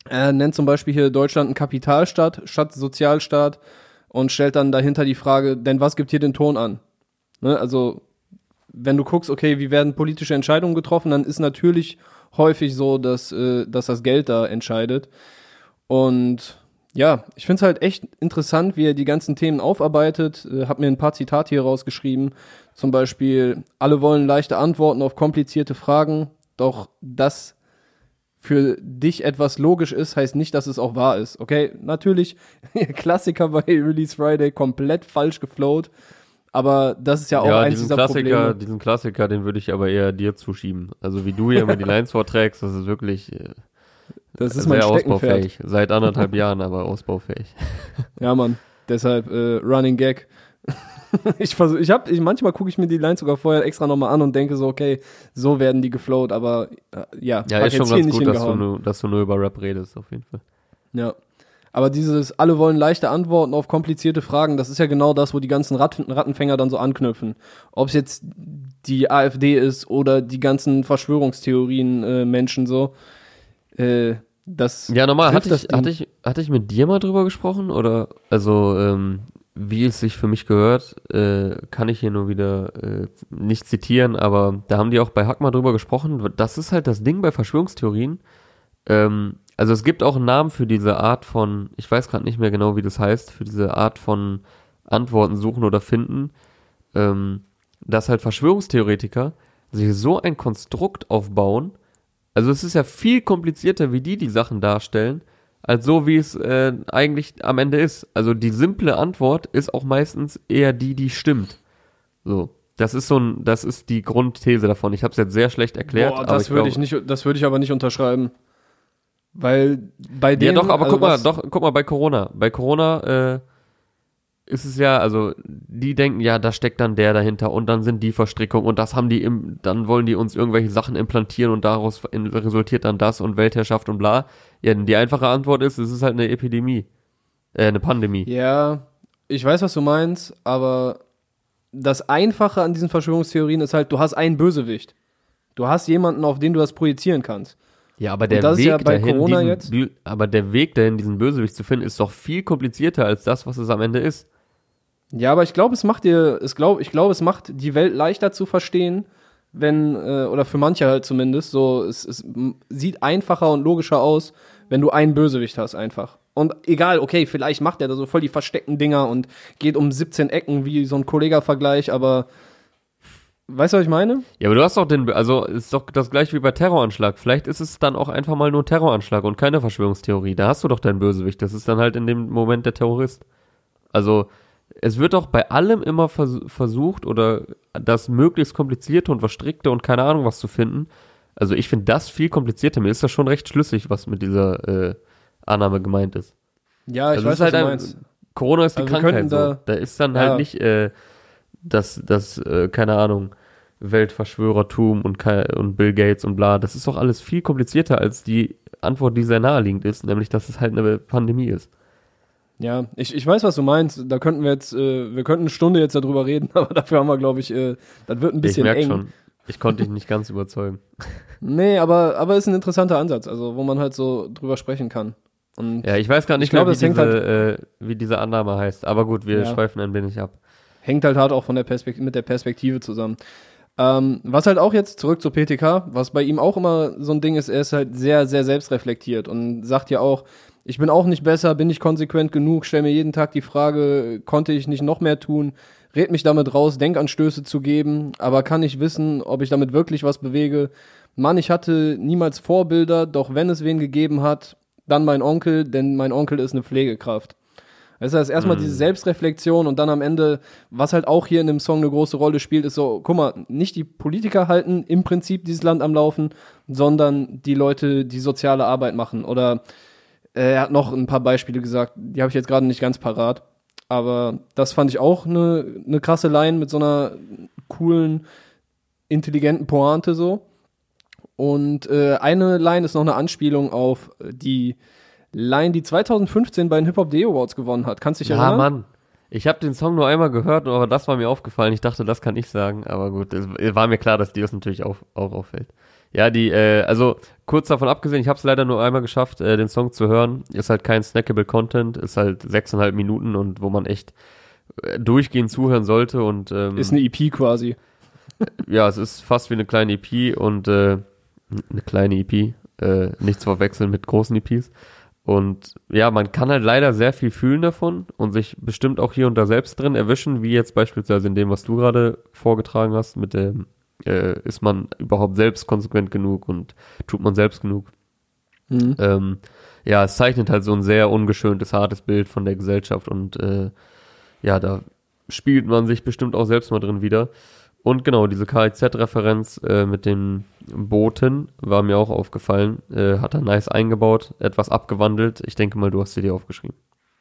Er nennt zum Beispiel hier Deutschland einen Kapitalstaat statt Sozialstaat und stellt dann dahinter die Frage, denn was gibt hier den Ton an? Ne? Also, wenn du guckst, okay, wie werden politische Entscheidungen getroffen, dann ist natürlich häufig so, dass, äh, dass das Geld da entscheidet. Und ja, ich finde es halt echt interessant, wie er die ganzen Themen aufarbeitet. Äh, hab mir ein paar Zitate hier rausgeschrieben. Zum Beispiel, alle wollen leichte Antworten auf komplizierte Fragen, doch das für dich etwas logisch ist, heißt nicht, dass es auch wahr ist. Okay, natürlich, Klassiker bei Release Friday komplett falsch geflowt. Aber das ist ja auch ja, eins diesen dieser Klassiker, Probleme. diesen Klassiker, den würde ich aber eher dir zuschieben. Also wie du hier immer die Lines vorträgst, das ist wirklich äh, Das ist sehr ausbaufähig. Seit anderthalb Jahren aber ausbaufähig. Ja, Mann. Deshalb äh, Running Gag. ich versuch, ich hab, ich, manchmal gucke ich mir die Lines sogar vorher extra nochmal an und denke so, okay, so werden die geflowt, aber äh, ja, Ja, ist schon ganz nicht gut, dass du, nur, dass du nur über Rap redest, auf jeden Fall. Ja. Aber dieses, alle wollen leichte Antworten auf komplizierte Fragen, das ist ja genau das, wo die ganzen Ratten, Rattenfänger dann so anknüpfen. Ob es jetzt die AfD ist oder die ganzen Verschwörungstheorien äh, Menschen so. Äh, das Ja, normal. Hatte ich, hatte, ich, hatte ich mit dir mal drüber gesprochen? Oder, also, ähm, wie es sich für mich gehört, äh, kann ich hier nur wieder äh, nicht zitieren, aber da haben die auch bei Hack drüber gesprochen. Das ist halt das Ding bei Verschwörungstheorien. Ähm, also es gibt auch einen Namen für diese Art von, ich weiß gerade nicht mehr genau, wie das heißt, für diese Art von Antworten suchen oder finden, ähm, dass halt Verschwörungstheoretiker sich so ein Konstrukt aufbauen, also es ist ja viel komplizierter, wie die die Sachen darstellen, als so, wie es äh, eigentlich am Ende ist. Also die simple Antwort ist auch meistens eher die, die stimmt. So, das ist so ein, das ist die Grundthese davon. Ich habe es jetzt sehr schlecht erklärt. Boah, das ich würde ich nicht, das würde ich aber nicht unterschreiben. Weil bei Ja, denen. doch, aber also guck mal, doch, guck mal, bei Corona. Bei Corona äh, ist es ja, also die denken, ja, da steckt dann der dahinter und dann sind die Verstrickungen und das haben die im, dann wollen die uns irgendwelche Sachen implantieren und daraus resultiert dann das und Weltherrschaft und bla. Ja, die einfache Antwort ist, es ist halt eine Epidemie. Äh, eine Pandemie. Ja, ich weiß, was du meinst, aber das Einfache an diesen Verschwörungstheorien ist halt, du hast einen Bösewicht. Du hast jemanden, auf den du das projizieren kannst. Ja, aber der Weg ja bei dahin, Corona diesen, aber der Weg dahin, diesen Bösewicht zu finden, ist doch viel komplizierter als das, was es am Ende ist. Ja, aber ich glaube, es macht dir, es glaub, ich glaube, es macht die Welt leichter zu verstehen, wenn, äh, oder für manche halt zumindest, so, es, es sieht einfacher und logischer aus, wenn du einen Bösewicht hast, einfach. Und egal, okay, vielleicht macht er da so voll die versteckten Dinger und geht um 17 Ecken wie so ein Kollega-Vergleich, aber weißt du, was ich meine? Ja, aber du hast doch den, also ist doch das gleiche wie bei Terroranschlag. Vielleicht ist es dann auch einfach mal nur Terroranschlag und keine Verschwörungstheorie. Da hast du doch deinen Bösewicht. Das ist dann halt in dem Moment der Terrorist. Also es wird doch bei allem immer vers versucht oder das möglichst komplizierte und verstrickte und keine Ahnung was zu finden. Also ich finde das viel komplizierter. Mir ist das schon recht schlüssig, was mit dieser äh, Annahme gemeint ist. Ja, ich Also weiß, ist halt was du ein- meinst. Corona ist die wir Krankheit könnten so. da- Da ist dann Ja. halt nicht äh, das, das äh, keine Ahnung, Weltverschwörertum und, und Bill Gates und bla. Das ist doch alles viel komplizierter als die Antwort, die sehr naheliegend ist, nämlich, dass es halt eine Pandemie ist. Ja, ich, ich weiß, was du meinst. Da könnten wir jetzt, äh, wir könnten eine Stunde jetzt darüber reden, aber dafür haben wir, glaube ich, äh, das wird ein ich bisschen merke eng. schon, ich konnte dich nicht ganz überzeugen. Nee, aber, aber ist ein interessanter Ansatz, also wo man halt so drüber sprechen kann. Und Ja, ich weiß gar nicht Ich glaube, mehr, wie diese, äh, wie diese Annahme heißt. Aber gut, wir Ja. schweifen ein wenig ab. hängt halt hart auch von der Perspekt mit der Perspektive zusammen. Ähm, was halt auch jetzt zurück zu PTK, was bei ihm auch immer so ein Ding ist, er ist halt sehr, sehr selbstreflektiert und sagt ja auch, ich bin auch nicht besser, bin nicht konsequent genug, stell mir jeden Tag die Frage, konnte ich nicht noch mehr tun, red mich damit raus, Denkanstöße zu geben, aber kann ich wissen, ob ich damit wirklich was bewege. Mann, ich hatte niemals Vorbilder, doch wenn es wen gegeben hat, dann mein Onkel, denn mein Onkel ist eine Pflegekraft. Das heißt, erstmal diese Selbstreflexion und dann am Ende, was halt auch hier in dem Song eine große Rolle spielt, ist so, guck mal, nicht die Politiker halten im Prinzip dieses Land am Laufen, sondern die Leute, die soziale Arbeit machen. Oder er hat noch ein paar Beispiele gesagt, die habe ich jetzt gerade nicht ganz parat. Aber das fand ich auch eine, eine krasse Line mit so einer coolen, intelligenten Pointe so. Und äh, eine Line ist noch eine Anspielung auf die Line, die 2015 bei den Hip Hop Day Awards gewonnen hat. Kannst du dich Ja, erinnern? Mann. Ich habe den Song nur einmal gehört, aber das war mir aufgefallen. Ich dachte, das kann ich sagen, aber gut, es war mir klar, dass dir das natürlich auch, auch auffällt. Ja, die, äh, also kurz davon abgesehen, ich habe es leider nur einmal geschafft, äh, den Song zu hören. Ist halt kein snackable Content, ist halt sechseinhalb Minuten und wo man echt äh, durchgehend zuhören sollte und ähm, Ist eine EP quasi. ja, es ist fast wie eine kleine EP und äh, eine kleine EP, äh, nicht zu verwechseln mit großen EPs. Und ja, man kann halt leider sehr viel fühlen davon und sich bestimmt auch hier und da selbst drin erwischen, wie jetzt beispielsweise in dem, was du gerade vorgetragen hast, mit dem, äh, ist man überhaupt selbst konsequent genug und tut man selbst genug. Mhm. Ähm, ja, es zeichnet halt so ein sehr ungeschöntes, hartes Bild von der Gesellschaft und äh, ja, da spielt man sich bestimmt auch selbst mal drin wieder. Und genau, diese KIZ-Referenz äh, mit den Booten war mir auch aufgefallen. Äh, hat er nice eingebaut, etwas abgewandelt. Ich denke mal, du hast sie dir aufgeschrieben.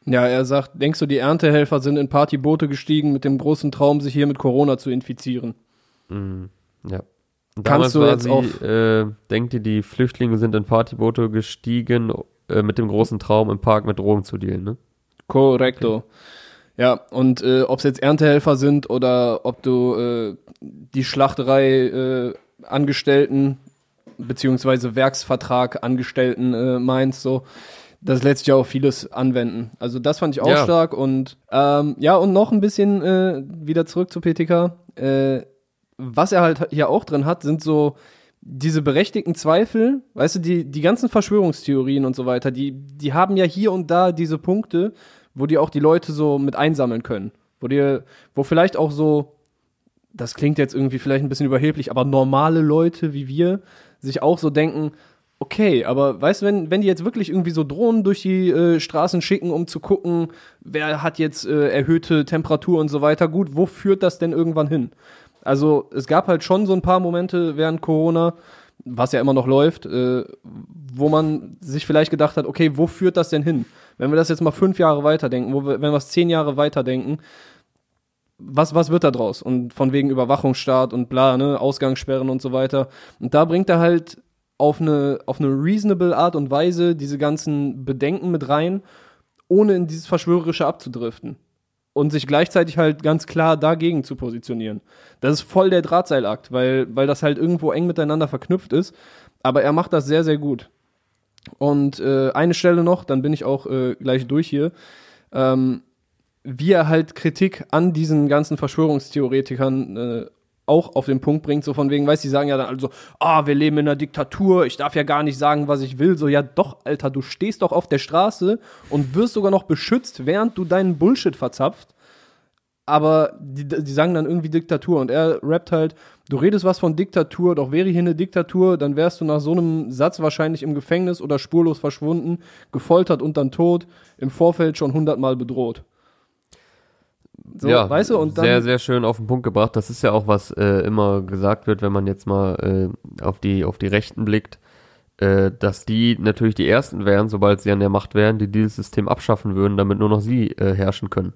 Ja, er sagt, denkst du, die Erntehelfer sind in Partyboote gestiegen mit dem großen Traum, sich hier mit Corona zu infizieren? Mhm, ja. Und Kannst du jetzt auf- äh, denkt ihr, die Flüchtlinge sind in Partyboote gestiegen äh, mit dem großen Traum, im Park mit Drogen zu dealen, ne? Korrekto. Ja, und äh, ob es jetzt Erntehelfer sind oder ob du äh, die Schlachterei äh, Angestellten beziehungsweise Werksvertrag Angestellten äh, meinst, so, das lässt sich ja auch vieles anwenden. Also das fand ich auch Ja. stark und ähm, ja, und noch ein bisschen äh, wieder zurück zu PTK. Äh, was er halt hier auch drin hat, sind so diese berechtigten Zweifel, weißt du, die, die ganzen Verschwörungstheorien und so weiter, die, die haben ja hier und da diese Punkte, wo die auch die Leute so mit einsammeln können. Wo dir, wo vielleicht auch so, das klingt jetzt irgendwie vielleicht ein bisschen überheblich, aber normale Leute wie wir sich auch so denken, okay, aber weißt du, wenn, wenn die jetzt wirklich irgendwie so Drohnen durch die äh, Straßen schicken, um zu gucken, wer hat jetzt äh, erhöhte Temperatur und so weiter, gut, wo führt das denn irgendwann hin? Also es gab halt schon so ein paar Momente während Corona, was ja immer noch läuft, äh, wo man sich vielleicht gedacht hat, okay, wo führt das denn hin? Wenn wir das jetzt mal fünf Jahre weiterdenken, wo wir, wenn wir es zehn Jahre weiterdenken, was, was wird da draus? Und von wegen Überwachungsstaat und bla, ne, Ausgangssperren und so weiter. Und da bringt er halt auf eine, auf eine reasonable Art und Weise diese ganzen Bedenken mit rein, ohne in dieses Verschwörerische abzudriften. Und sich gleichzeitig halt ganz klar dagegen zu positionieren. Das ist voll der Drahtseilakt, weil, weil das halt irgendwo eng miteinander verknüpft ist. Aber er macht das sehr, sehr gut. Und äh, eine Stelle noch, dann bin ich auch äh, gleich durch hier. Ähm, wie er halt Kritik an diesen ganzen Verschwörungstheoretikern äh, auch auf den Punkt bringt, so von wegen, weißt du, die sagen ja dann also, ah, wir leben in einer Diktatur, ich darf ja gar nicht sagen, was ich will. So, ja doch, Alter, du stehst doch auf der Straße und wirst sogar noch beschützt, während du deinen Bullshit verzapft. Aber die, die sagen dann irgendwie Diktatur und er rappt halt, du redest was von Diktatur, doch wäre hier eine Diktatur, dann wärst du nach so einem Satz wahrscheinlich im Gefängnis oder spurlos verschwunden, gefoltert und dann tot, im Vorfeld schon hundertmal bedroht. So, ja, weißt du, und dann. sehr, sehr schön auf den Punkt gebracht. Das ist ja auch, was äh, immer gesagt wird, wenn man jetzt mal äh, auf, die, auf die Rechten blickt, äh, dass die natürlich die Ersten wären, sobald sie an der Macht wären, die dieses System abschaffen würden, damit nur noch sie äh, herrschen können.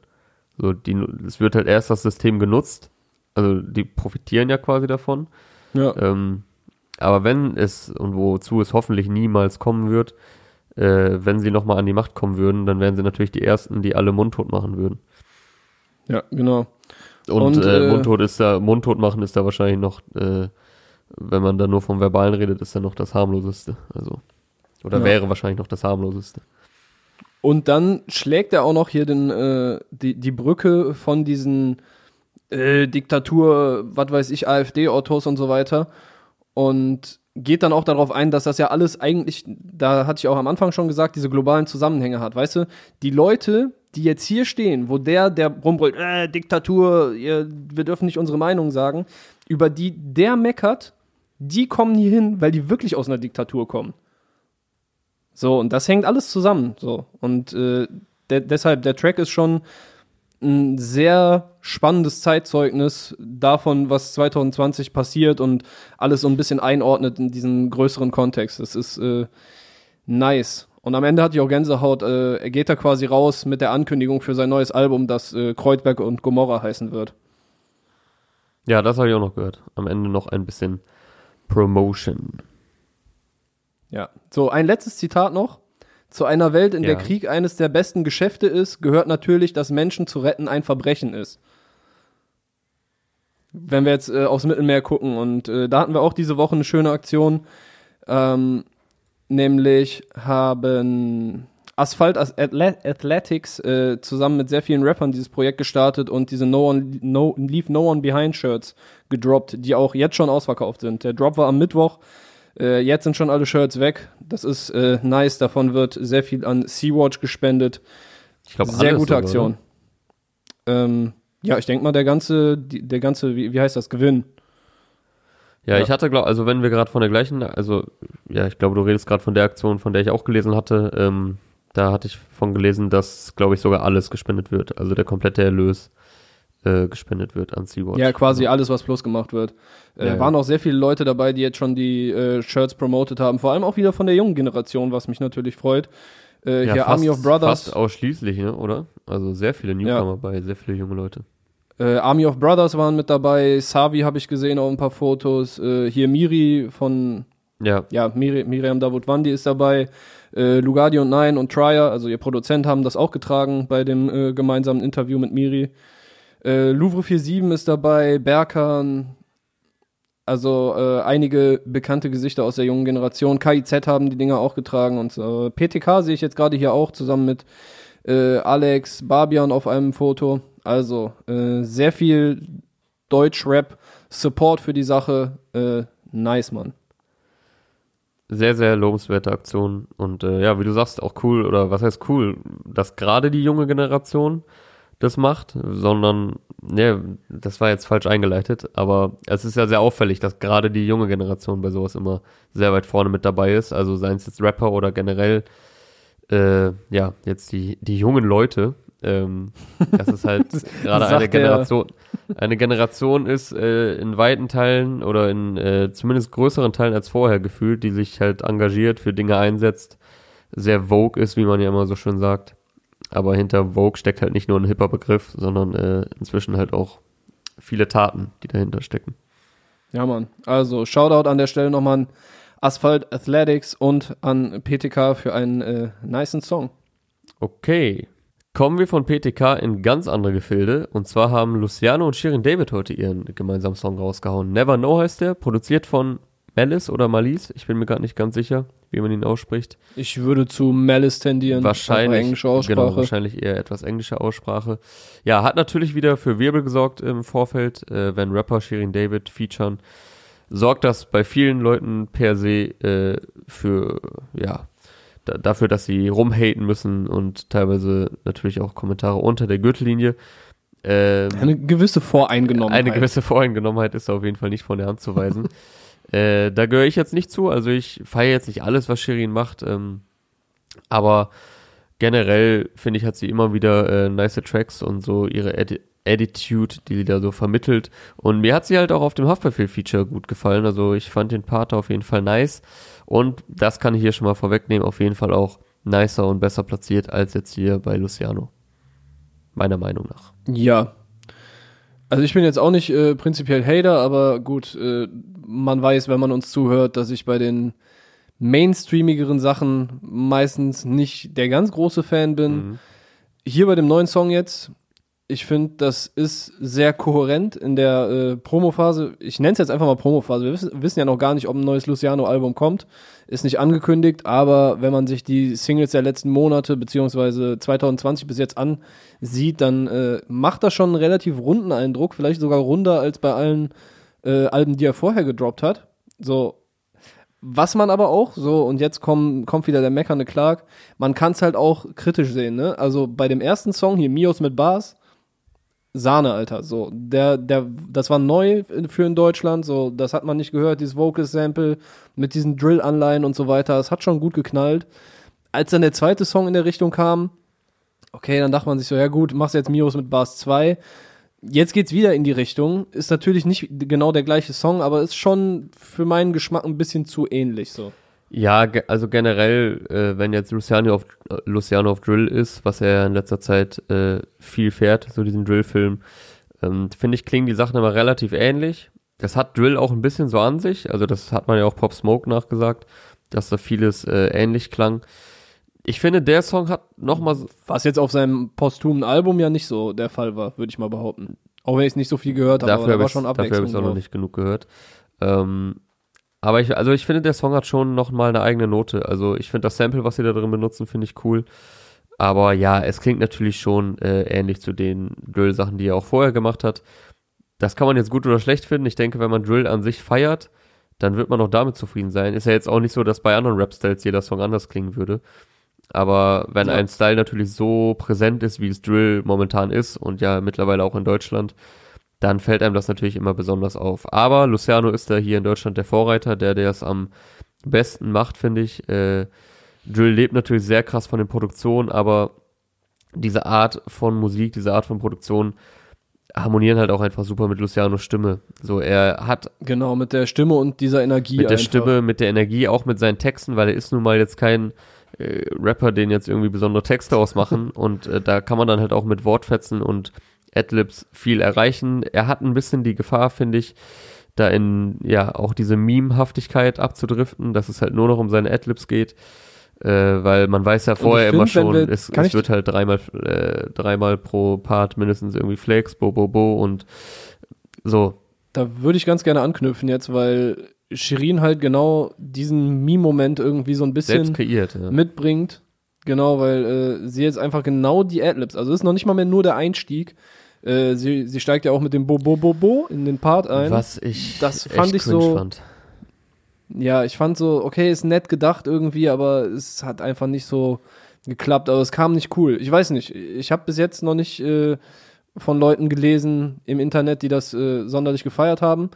So, die, es wird halt erst das System genutzt, also die profitieren ja quasi davon. ja. Ähm, aber wenn es, und wozu es hoffentlich niemals kommen wird, äh, wenn sie nochmal an die Macht kommen würden, dann wären sie natürlich die Ersten, die alle mundtot machen würden. Ja, genau. Und, Und, äh, äh, mundtot ist da, mundtot machen ist da wahrscheinlich noch, äh, wenn man da nur vom Verbalen redet, ist da noch das harmloseste. Also, oder Ja. wäre wahrscheinlich noch das harmloseste. Und dann schlägt er auch noch hier den, äh, die, die Brücke von diesen äh, Diktatur, was weiß ich, AfD-Autos und so weiter. Und geht dann auch darauf ein, dass das ja alles eigentlich, da hatte ich auch am Anfang schon gesagt, diese globalen Zusammenhänge hat. Weißt du, die Leute, die jetzt hier stehen, wo der, der rumbrüllt, äh, Diktatur, ihr, wir dürfen nicht unsere Meinung sagen, über die der meckert, die kommen hier hin, weil die wirklich aus einer Diktatur kommen. So, und das hängt alles zusammen. So. Und äh, de deshalb, der Track ist schon ein sehr spannendes Zeitzeugnis davon, was 2020 passiert und alles so ein bisschen einordnet in diesen größeren Kontext. Das ist äh, nice. Und am Ende hatte ich auch Gänsehaut. Äh, er geht da quasi raus mit der Ankündigung für sein neues Album, das äh, Kreuzberg und Gomorra heißen wird. Ja, das habe ich auch noch gehört. Am Ende noch ein bisschen Promotion. Ja. So, ein letztes Zitat noch. Zu einer Welt, in der Ja. Krieg eines der besten Geschäfte ist, gehört natürlich, dass Menschen zu retten ein Verbrechen ist. wenn wir jetzt äh, aufs Mittelmeer gucken und äh, da hatten wir auch diese Woche eine schöne Aktion. Ähm, nämlich haben Asphalt Athletics äh, zusammen mit sehr vielen Rappern dieses Projekt gestartet und diese No One no, Leave No One Behind Shirts gedroppt, die auch jetzt schon ausverkauft sind. Der Drop war am Mittwoch. Äh, jetzt sind schon alle Shirts weg. Das ist äh, nice. Davon wird sehr viel an Sea-Watch gespendet. Ich glaube, sehr gute Aktion. Ähm, ja, ich denke mal, der ganze, der ganze, wie, wie heißt das, Gewinn. Ja, ja. ich hatte, glaube also wenn wir gerade von der gleichen, also ja, ich glaube, du redest gerade von der Aktion, von der ich auch gelesen hatte. Ähm, da hatte ich von gelesen, dass, glaube ich, sogar alles gespendet wird. Also der komplette Erlös äh, gespendet wird an Sea-Watch. Ja, quasi also. alles, was plus gemacht wird. Äh, ja, waren ja. auch sehr viele Leute dabei, die jetzt schon die äh, Shirts promotet haben. Vor allem auch wieder von der jungen Generation, was mich natürlich freut. Äh, ja, hier fast, Army of Brothers. Fast ausschließlich, ne, oder? Also sehr viele Newcomer bei, sehr viele junge Leute. Äh, Army of Brothers waren mit dabei, Savi habe ich gesehen auf ein paar Fotos. Äh, hier Miri von ja, ja Miri, Miriam Davut Wandi ist dabei. Äh, Lugardi und Nine und Trier, also ihr Produzent, haben das auch getragen bei dem äh, gemeinsamen Interview mit Miri. Äh, Louvre 47 ist dabei, Berkan, also äh, einige bekannte Gesichter aus der jungen Generation. KIZ haben die Dinger auch getragen und PTK sehe ich jetzt gerade hier auch zusammen mit Alex Barbian auf einem Foto. Also äh, sehr viel Deutsch-Rap-Support für die Sache. Äh, nice, Mann. Sehr, sehr lobenswerte Aktion. Und äh, ja, wie du sagst, auch cool, oder was heißt cool, dass gerade die junge Generation das macht, sondern, ne, das war jetzt falsch eingeleitet, aber es ist ja sehr auffällig, dass gerade die junge Generation bei sowas immer sehr weit vorne mit dabei ist. Also seien es jetzt Rapper oder generell, äh, ja, jetzt die, die jungen Leute, ähm, das ist halt gerade eine Generation. Eine Generation ist äh, in weiten Teilen oder in äh, zumindest größeren Teilen als vorher gefühlt, die sich halt engagiert, für Dinge einsetzt, sehr Vogue ist, wie man ja immer so schön sagt. Aber hinter Vogue steckt halt nicht nur ein hipper Begriff, sondern äh, inzwischen halt auch viele Taten, die dahinter stecken. Ja, Mann. Also Shoutout an der Stelle nochmal an Asphalt Athletics und an PTK für einen äh, niceen Song. Okay. Kommen wir von PTK in ganz andere Gefilde. Und zwar haben Luciano und Shirin David heute ihren gemeinsamen Song rausgehauen. Never Know heißt der, produziert von Malice oder Malice. Ich bin mir gerade nicht ganz sicher, wie man ihn ausspricht. Ich würde zu Malice tendieren. Wahrscheinlich. Englische Aussprache. Genau, wahrscheinlich eher etwas englische Aussprache. Ja, hat natürlich wieder für Wirbel gesorgt im Vorfeld, äh, wenn Rapper Shirin David featuren. Sorgt das bei vielen Leuten per se äh, für, ja, dafür, dass sie rumhaten müssen und teilweise natürlich auch Kommentare unter der Gürtellinie. Ähm, eine gewisse Voreingenommenheit. Eine gewisse Voreingenommenheit ist auf jeden Fall nicht von der Hand zu weisen. äh, da gehöre ich jetzt nicht zu, also ich feiere jetzt nicht alles, was Shirin macht, ähm, aber generell finde ich, hat sie immer wieder äh, nice Tracks und so ihre Edi Attitude, die sie da so vermittelt. Und mir hat sie halt auch auf dem Haftbefehl-Feature gut gefallen. Also ich fand den Part auf jeden Fall nice. Und das kann ich hier schon mal vorwegnehmen, auf jeden Fall auch nicer und besser platziert als jetzt hier bei Luciano. Meiner Meinung nach. Ja. Also ich bin jetzt auch nicht äh, prinzipiell Hater, aber gut, äh, man weiß, wenn man uns zuhört, dass ich bei den mainstreamigeren Sachen meistens nicht der ganz große Fan bin. Mhm. Hier bei dem neuen Song jetzt, ich finde, das ist sehr kohärent in der äh, Promophase. Ich nenne es jetzt einfach mal Promophase. Wir wissen, wissen ja noch gar nicht, ob ein neues Luciano-Album kommt. Ist nicht angekündigt, aber wenn man sich die Singles der letzten Monate beziehungsweise 2020 bis jetzt ansieht, dann äh, macht das schon einen relativ runden Eindruck. Vielleicht sogar runder als bei allen äh, Alben, die er vorher gedroppt hat. So, was man aber auch, so, und jetzt komm, kommt wieder der meckernde Clark, man kann es halt auch kritisch sehen, ne? Also bei dem ersten Song hier, Mios mit Bars, Sahne, Alter. So, der, der, das war neu für in Deutschland. So, das hat man nicht gehört, dieses Vocal-Sample mit diesen Drill-Anleihen und so weiter. Das hat schon gut geknallt. Als dann der zweite Song in der Richtung kam, okay, dann dachte man sich so, ja gut, machst jetzt Mios mit Bars 2. Jetzt geht's wieder in die Richtung. Ist natürlich nicht genau der gleiche Song, aber ist schon für meinen Geschmack ein bisschen zu ähnlich, so. Ja, also generell, äh, wenn jetzt Luciano auf, Luciano auf Drill ist, was er in letzter Zeit äh, viel fährt, so diesen Drill-Film, ähm, finde ich, klingen die Sachen immer relativ ähnlich. Das hat Drill auch ein bisschen so an sich, also das hat man ja auch Pop Smoke nachgesagt, dass da vieles äh, ähnlich klang. Ich finde, der Song hat nochmal. Was jetzt auf seinem posthumen Album ja nicht so der Fall war, würde ich mal behaupten. Auch wenn ich es nicht so viel gehört habe, dafür aber da habe war ich schon dafür habe Abwechslung ich es auch noch nicht genug gehört. Ähm, aber ich, also ich finde, der Song hat schon noch mal eine eigene Note. Also ich finde das Sample, was sie da drin benutzen, finde ich cool. Aber ja, es klingt natürlich schon äh, ähnlich zu den Drill-Sachen, die er auch vorher gemacht hat. Das kann man jetzt gut oder schlecht finden. Ich denke, wenn man Drill an sich feiert, dann wird man auch damit zufrieden sein. Ist ja jetzt auch nicht so, dass bei anderen Rap-Styles jeder Song anders klingen würde. Aber wenn Ja. ein Style natürlich so präsent ist, wie es Drill momentan ist und ja mittlerweile auch in Deutschland, dann fällt einem das natürlich immer besonders auf. Aber Luciano ist da hier in Deutschland der Vorreiter, der, der es am besten macht, finde ich. Äh, Drill lebt natürlich sehr krass von den Produktionen, aber diese Art von Musik, diese Art von Produktion harmonieren halt auch einfach super mit Lucianos Stimme. So, er hat Genau, mit der Stimme und dieser Energie mit der einfach. Stimme, mit der Energie, auch mit seinen Texten, weil er ist nun mal jetzt kein äh, Rapper, den jetzt irgendwie besondere Texte ausmachen und äh, da kann man dann halt auch mit Wortfetzen und Adlibs viel erreichen. Er hat ein bisschen die Gefahr, finde ich, da in ja auch diese Meme-Haftigkeit abzudriften, dass es halt nur noch um seine Adlibs geht. Äh, weil man weiß ja vorher immer find, wenn schon, wir- es, es wird halt dreimal, äh, dreimal pro Part mindestens irgendwie Flex, Bo, Bo, Bo und so. Da würde ich ganz gerne anknüpfen jetzt, weil Shirin halt genau diesen Meme-Moment irgendwie so ein bisschen kreiert. Ja. mitbringt. Genau, weil äh, sie jetzt einfach genau die Adlibs, also es ist noch nicht mal mehr nur der Einstieg. Äh, sie, sie steigt ja auch mit dem Bo Bo Bo Bo in den Part ein. Was ich Das echt fand ich so- fand. Ja, ich fand so, okay, ist nett gedacht irgendwie, aber es hat einfach nicht so geklappt. Aber es kam nicht cool. Ich weiß nicht. Ich habe bis jetzt noch nicht äh, von Leuten gelesen im Internet, die das äh, sonderlich gefeiert haben.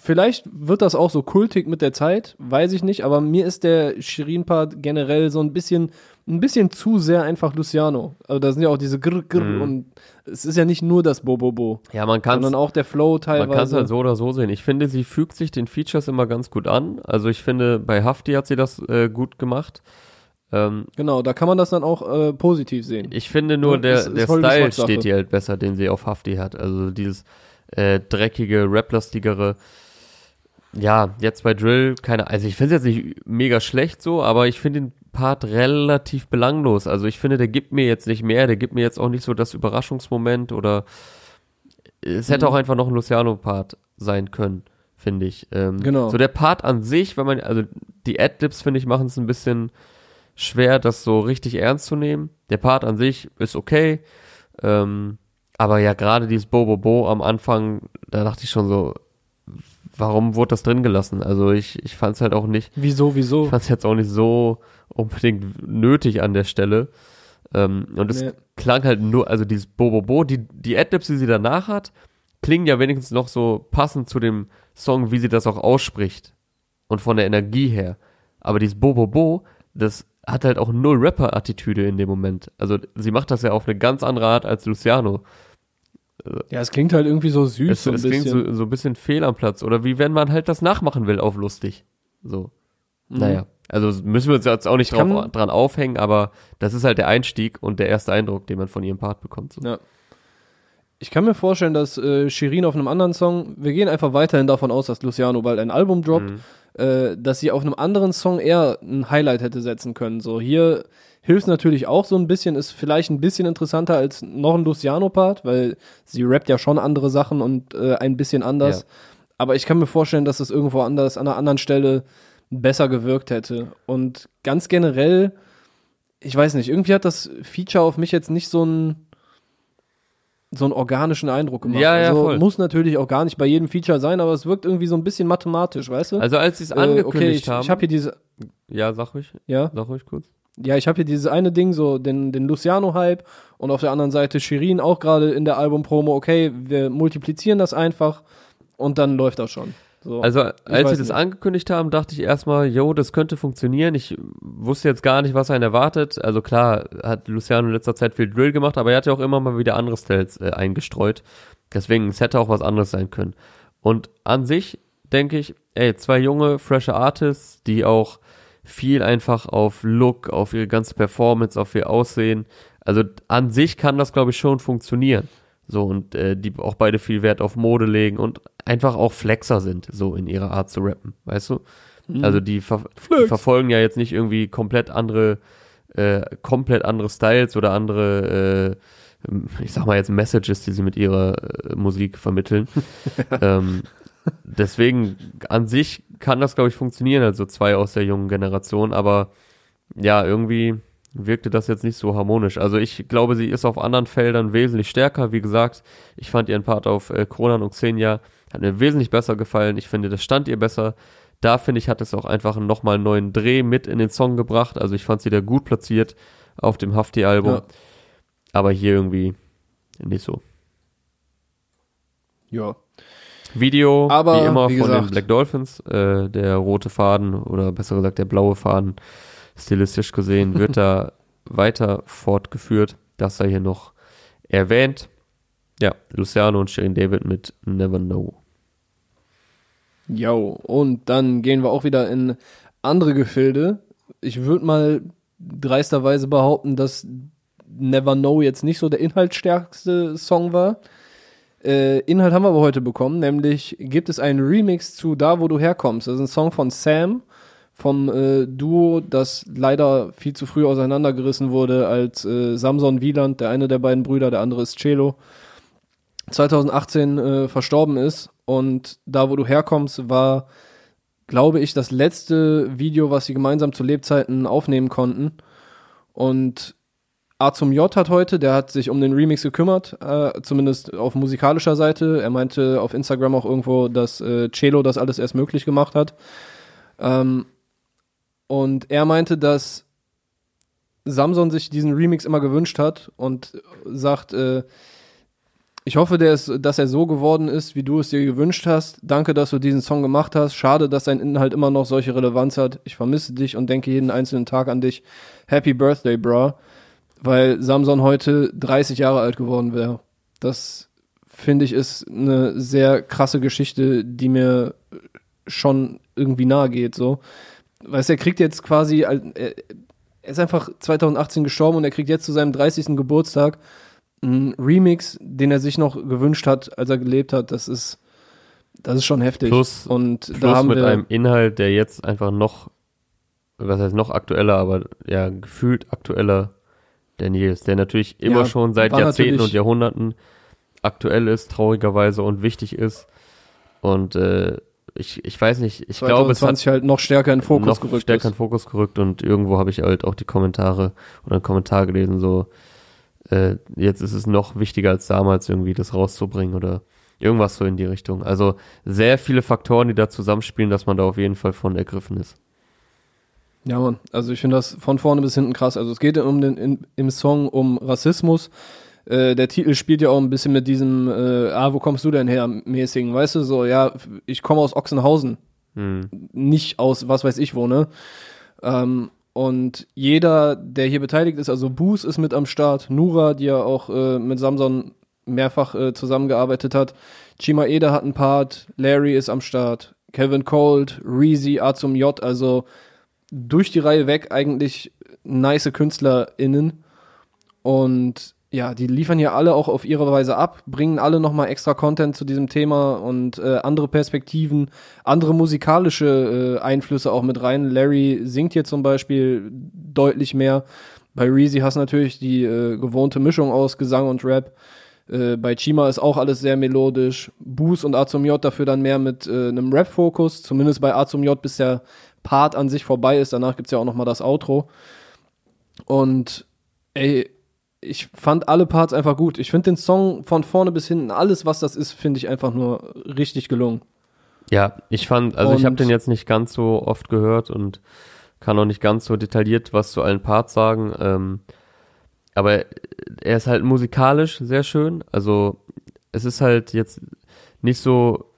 Vielleicht wird das auch so kultig mit der Zeit, weiß ich nicht, aber mir ist der Shirin-Part generell so ein bisschen, ein bisschen zu sehr einfach Luciano. Also da sind ja auch diese Grr, Grr Mhm. und es ist ja nicht nur das Bo Bo Bo, Ja, man kann sondern auch der Flow Man kann es teilweise. halt so oder so sehen. Ich finde, sie fügt sich den Features immer ganz gut an. Also ich finde, bei Hafti hat sie das äh, gut gemacht. Ähm, Genau, da kann man das dann auch äh, positiv sehen. ich finde nur, der, ist- ist der voll Style steht ihr halt besser, den sie auf Hafti hat. Also dieses äh, dreckige, raplastigere. Ja, jetzt bei Drill, keine Also ich finde es jetzt nicht mega schlecht so, aber ich finde den Part relativ belanglos. Also ich finde, der gibt mir jetzt nicht mehr, der gibt mir jetzt auch nicht so das Überraschungsmoment oder es hätte Mhm. auch einfach noch ein Luciano-Part sein können, finde ich. Ähm, Genau. So der Part an sich, wenn man, also die Adlibs, finde ich, machen es ein bisschen schwer, das so richtig ernst zu nehmen. Der Part an sich ist okay, ähm, aber ja, gerade dieses Bobo Bo am Anfang, da dachte ich schon so, warum wurde das drin gelassen? Also ich, ich fand es halt auch nicht, Wieso, wieso? ich fand es jetzt auch nicht so unbedingt nötig an der Stelle. Ähm, und es Nee. klang halt nur, also dieses Bobo Bo, die, die Adlibs, die sie danach hat, klingen ja wenigstens noch so passend zu dem Song, wie sie das auch ausspricht. Und von der Energie her. Aber dieses Bobo Bo, das hat halt auch null Rapper-Attitüde in dem Moment. Also sie macht das ja auf eine ganz andere Art als Luciano. Ja, es klingt halt irgendwie so süß, Es, so es klingt so, so ein bisschen fehl am Platz. Oder wie wenn man halt das nachmachen will auf lustig. So. Mhm. Naja. Also müssen wir uns jetzt auch nicht kann- drauf, dran aufhängen, aber das ist halt der Einstieg und der erste Eindruck, den man von ihrem Part bekommt. So. Ja. Ich kann mir vorstellen, dass äh, Shirin auf einem anderen Song, wir gehen einfach weiterhin davon aus, dass Luciano bald ein Album droppt, Mhm. äh, dass sie auf einem anderen Song eher ein Highlight hätte setzen können. So, hier hilft natürlich auch so ein bisschen, ist vielleicht ein bisschen interessanter als noch ein Luciano-Part, weil sie rappt ja schon andere Sachen und äh, ein bisschen anders. Ja. Aber ich kann mir vorstellen, dass es irgendwo anders, an einer anderen Stelle besser gewirkt hätte. Und ganz generell, ich weiß nicht, irgendwie hat das Feature auf mich jetzt nicht so einen so einen organischen Eindruck gemacht. Ja, ja, also, voll. Muss natürlich auch gar nicht bei jedem Feature sein, aber es wirkt irgendwie so ein bisschen mathematisch, weißt du? Also als sie es Äh, angekündigt okay, ich, haben. ich habe hier diese, ja, sag ruhig, ja, sag ruhig kurz. ja, ich habe hier dieses eine Ding, so den, den Luciano-Hype und auf der anderen Seite Shirin auch gerade in der Album-Promo, okay, wir multiplizieren das einfach und dann läuft das schon. So. Also als sie das nicht. angekündigt haben, dachte ich erstmal, yo, das könnte funktionieren. Ich wusste jetzt gar nicht, was einen erwartet. Also klar, hat Luciano in letzter Zeit viel Drill gemacht, aber er hat ja auch immer mal wieder andere Styles äh, eingestreut. Deswegen, es hätte auch was anderes sein können. Und an sich denke ich, ey, zwei junge, frische Artists, die auch viel einfach auf Look, auf ihre ganze Performance, auf ihr Aussehen. Also an sich kann das, glaube ich, schon funktionieren. So, und äh, die auch beide viel Wert auf Mode legen und einfach auch Flexer sind, so in ihrer Art zu rappen, weißt du? Also die, ver die verfolgen ja jetzt nicht irgendwie komplett andere, äh, komplett andere Styles oder andere ich sag mal jetzt Messages, die sie mit ihrer äh, Musik vermitteln. ähm, deswegen an sich kann das, glaube ich, funktionieren, also zwei aus der jungen Generation, aber ja, irgendwie wirkte das jetzt nicht so harmonisch. Also ich glaube, sie ist auf anderen Feldern wesentlich stärker. Wie gesagt, ich fand ihren Part auf äh, Kronan und Xenia hat mir wesentlich besser gefallen. Ich finde, das stand ihr besser. Da finde ich, hat es auch einfach nochmal einen neuen Dreh mit in den Song gebracht. Also ich fand sie da gut platziert auf dem Hafti-Album. Ja. Aber hier irgendwie nicht so. Ja. Video, Aber, wie immer, wie von den Black Dolphins. Äh, der rote Faden oder besser gesagt der blaue Faden, stilistisch gesehen, wird da weiter fortgeführt. Das sei hier noch erwähnt. Ja, Luciano und Shirin David mit Never Know. Jo, und dann gehen wir auch wieder in andere Gefilde. Ich würde mal dreisterweise behaupten, dass Never Know jetzt nicht so der inhaltsstärkste Song war. Äh, Inhalt haben wir aber heute bekommen, nämlich gibt es einen Remix zu Da, wo du herkommst. Das ist ein Song von Sam, vom äh, Duo, das leider viel zu früh auseinandergerissen wurde, als äh, Samson Wieland, der eine der beiden Brüder, der andere ist Celo, 2018 äh, verstorben ist. Und Da, wo du herkommst, war, glaube ich, das letzte Video, was sie gemeinsam zu Lebzeiten aufnehmen konnten. Und A zum J hat heute, der hat sich um den Remix gekümmert, äh, zumindest auf musikalischer Seite. Er meinte auf Instagram auch irgendwo, dass äh, Celo das alles erst möglich gemacht hat. Ähm, und er meinte, dass Samson sich diesen Remix immer gewünscht hat und sagt, äh, ich hoffe, ist, dass er so geworden ist, wie du es dir gewünscht hast. Danke, dass du diesen Song gemacht hast. Schade, dass sein Inhalt immer noch solche Relevanz hat. Ich vermisse dich und denke jeden einzelnen Tag an dich. Happy Birthday, bro weil Samson heute 30 Jahre alt geworden wäre. Das finde ich ist eine sehr krasse Geschichte, die mir schon irgendwie nahe geht, so. Weißt du, er kriegt jetzt quasi, er ist einfach 2018 gestorben und er kriegt jetzt zu seinem 30. Geburtstag einen Remix, den er sich noch gewünscht hat, als er gelebt hat. Das ist, das ist schon heftig. Plus, und plus da haben mit wir, einem Inhalt, der jetzt einfach noch, was heißt noch aktueller, aber ja, gefühlt aktueller der Nils, der natürlich immer ja, schon seit Jahrzehnten und Jahrhunderten aktuell ist, traurigerweise und wichtig ist. Und äh, ich, ich weiß nicht, ich glaube, es hat halt noch stärker in Fokus noch gerückt. stärker in Fokus gerückt und irgendwo habe ich halt auch die Kommentare oder einen Kommentar gelesen, so äh, jetzt ist es noch wichtiger als damals irgendwie das rauszubringen oder irgendwas so in die Richtung. Also sehr viele Faktoren, die da zusammenspielen, dass man da auf jeden Fall von ergriffen ist. Ja, Mann. Also ich finde das von vorne bis hinten krass. Also es geht um den, in, im Song um Rassismus. Äh, der Titel spielt ja auch ein bisschen mit diesem, äh, ah, wo kommst du denn her, mäßigen, weißt du, so, ja, ich komme aus Ochsenhausen. Hm. Nicht aus was weiß ich wo, ne? Ähm, und jeder, der hier beteiligt ist, also Boos ist mit am Start, Nura, die ja auch äh, mit Samson mehrfach äh, zusammengearbeitet hat, Chima Eda hat einen Part, Larry ist am Start, Kevin Cold, Reezy, A zum J, also durch die Reihe weg eigentlich nice KünstlerInnen. Und ja, die liefern hier alle auch auf ihre Weise ab, bringen alle nochmal extra Content zu diesem Thema und äh, andere Perspektiven, andere musikalische äh, Einflüsse auch mit rein. Larry singt hier zum Beispiel deutlich mehr. Bei Reezy hast du natürlich die äh, gewohnte Mischung aus Gesang und Rap. Äh, bei Chima ist auch alles sehr melodisch. Boos und A zum J dafür dann mehr mit äh, einem Rap-Fokus. Zumindest bei A zum J bis der Part an sich vorbei ist. Danach gibt es ja auch nochmal das Outro. Und ey, ich fand alle Parts einfach gut. Ich finde den Song von vorne bis hinten, alles was das ist, finde ich einfach nur richtig gelungen. Ja, ich fand, also und ich habe den jetzt nicht ganz so oft gehört und kann auch nicht ganz so detailliert was zu allen Parts sagen. Ähm, aber er ist halt musikalisch sehr schön. Also es ist halt jetzt nicht so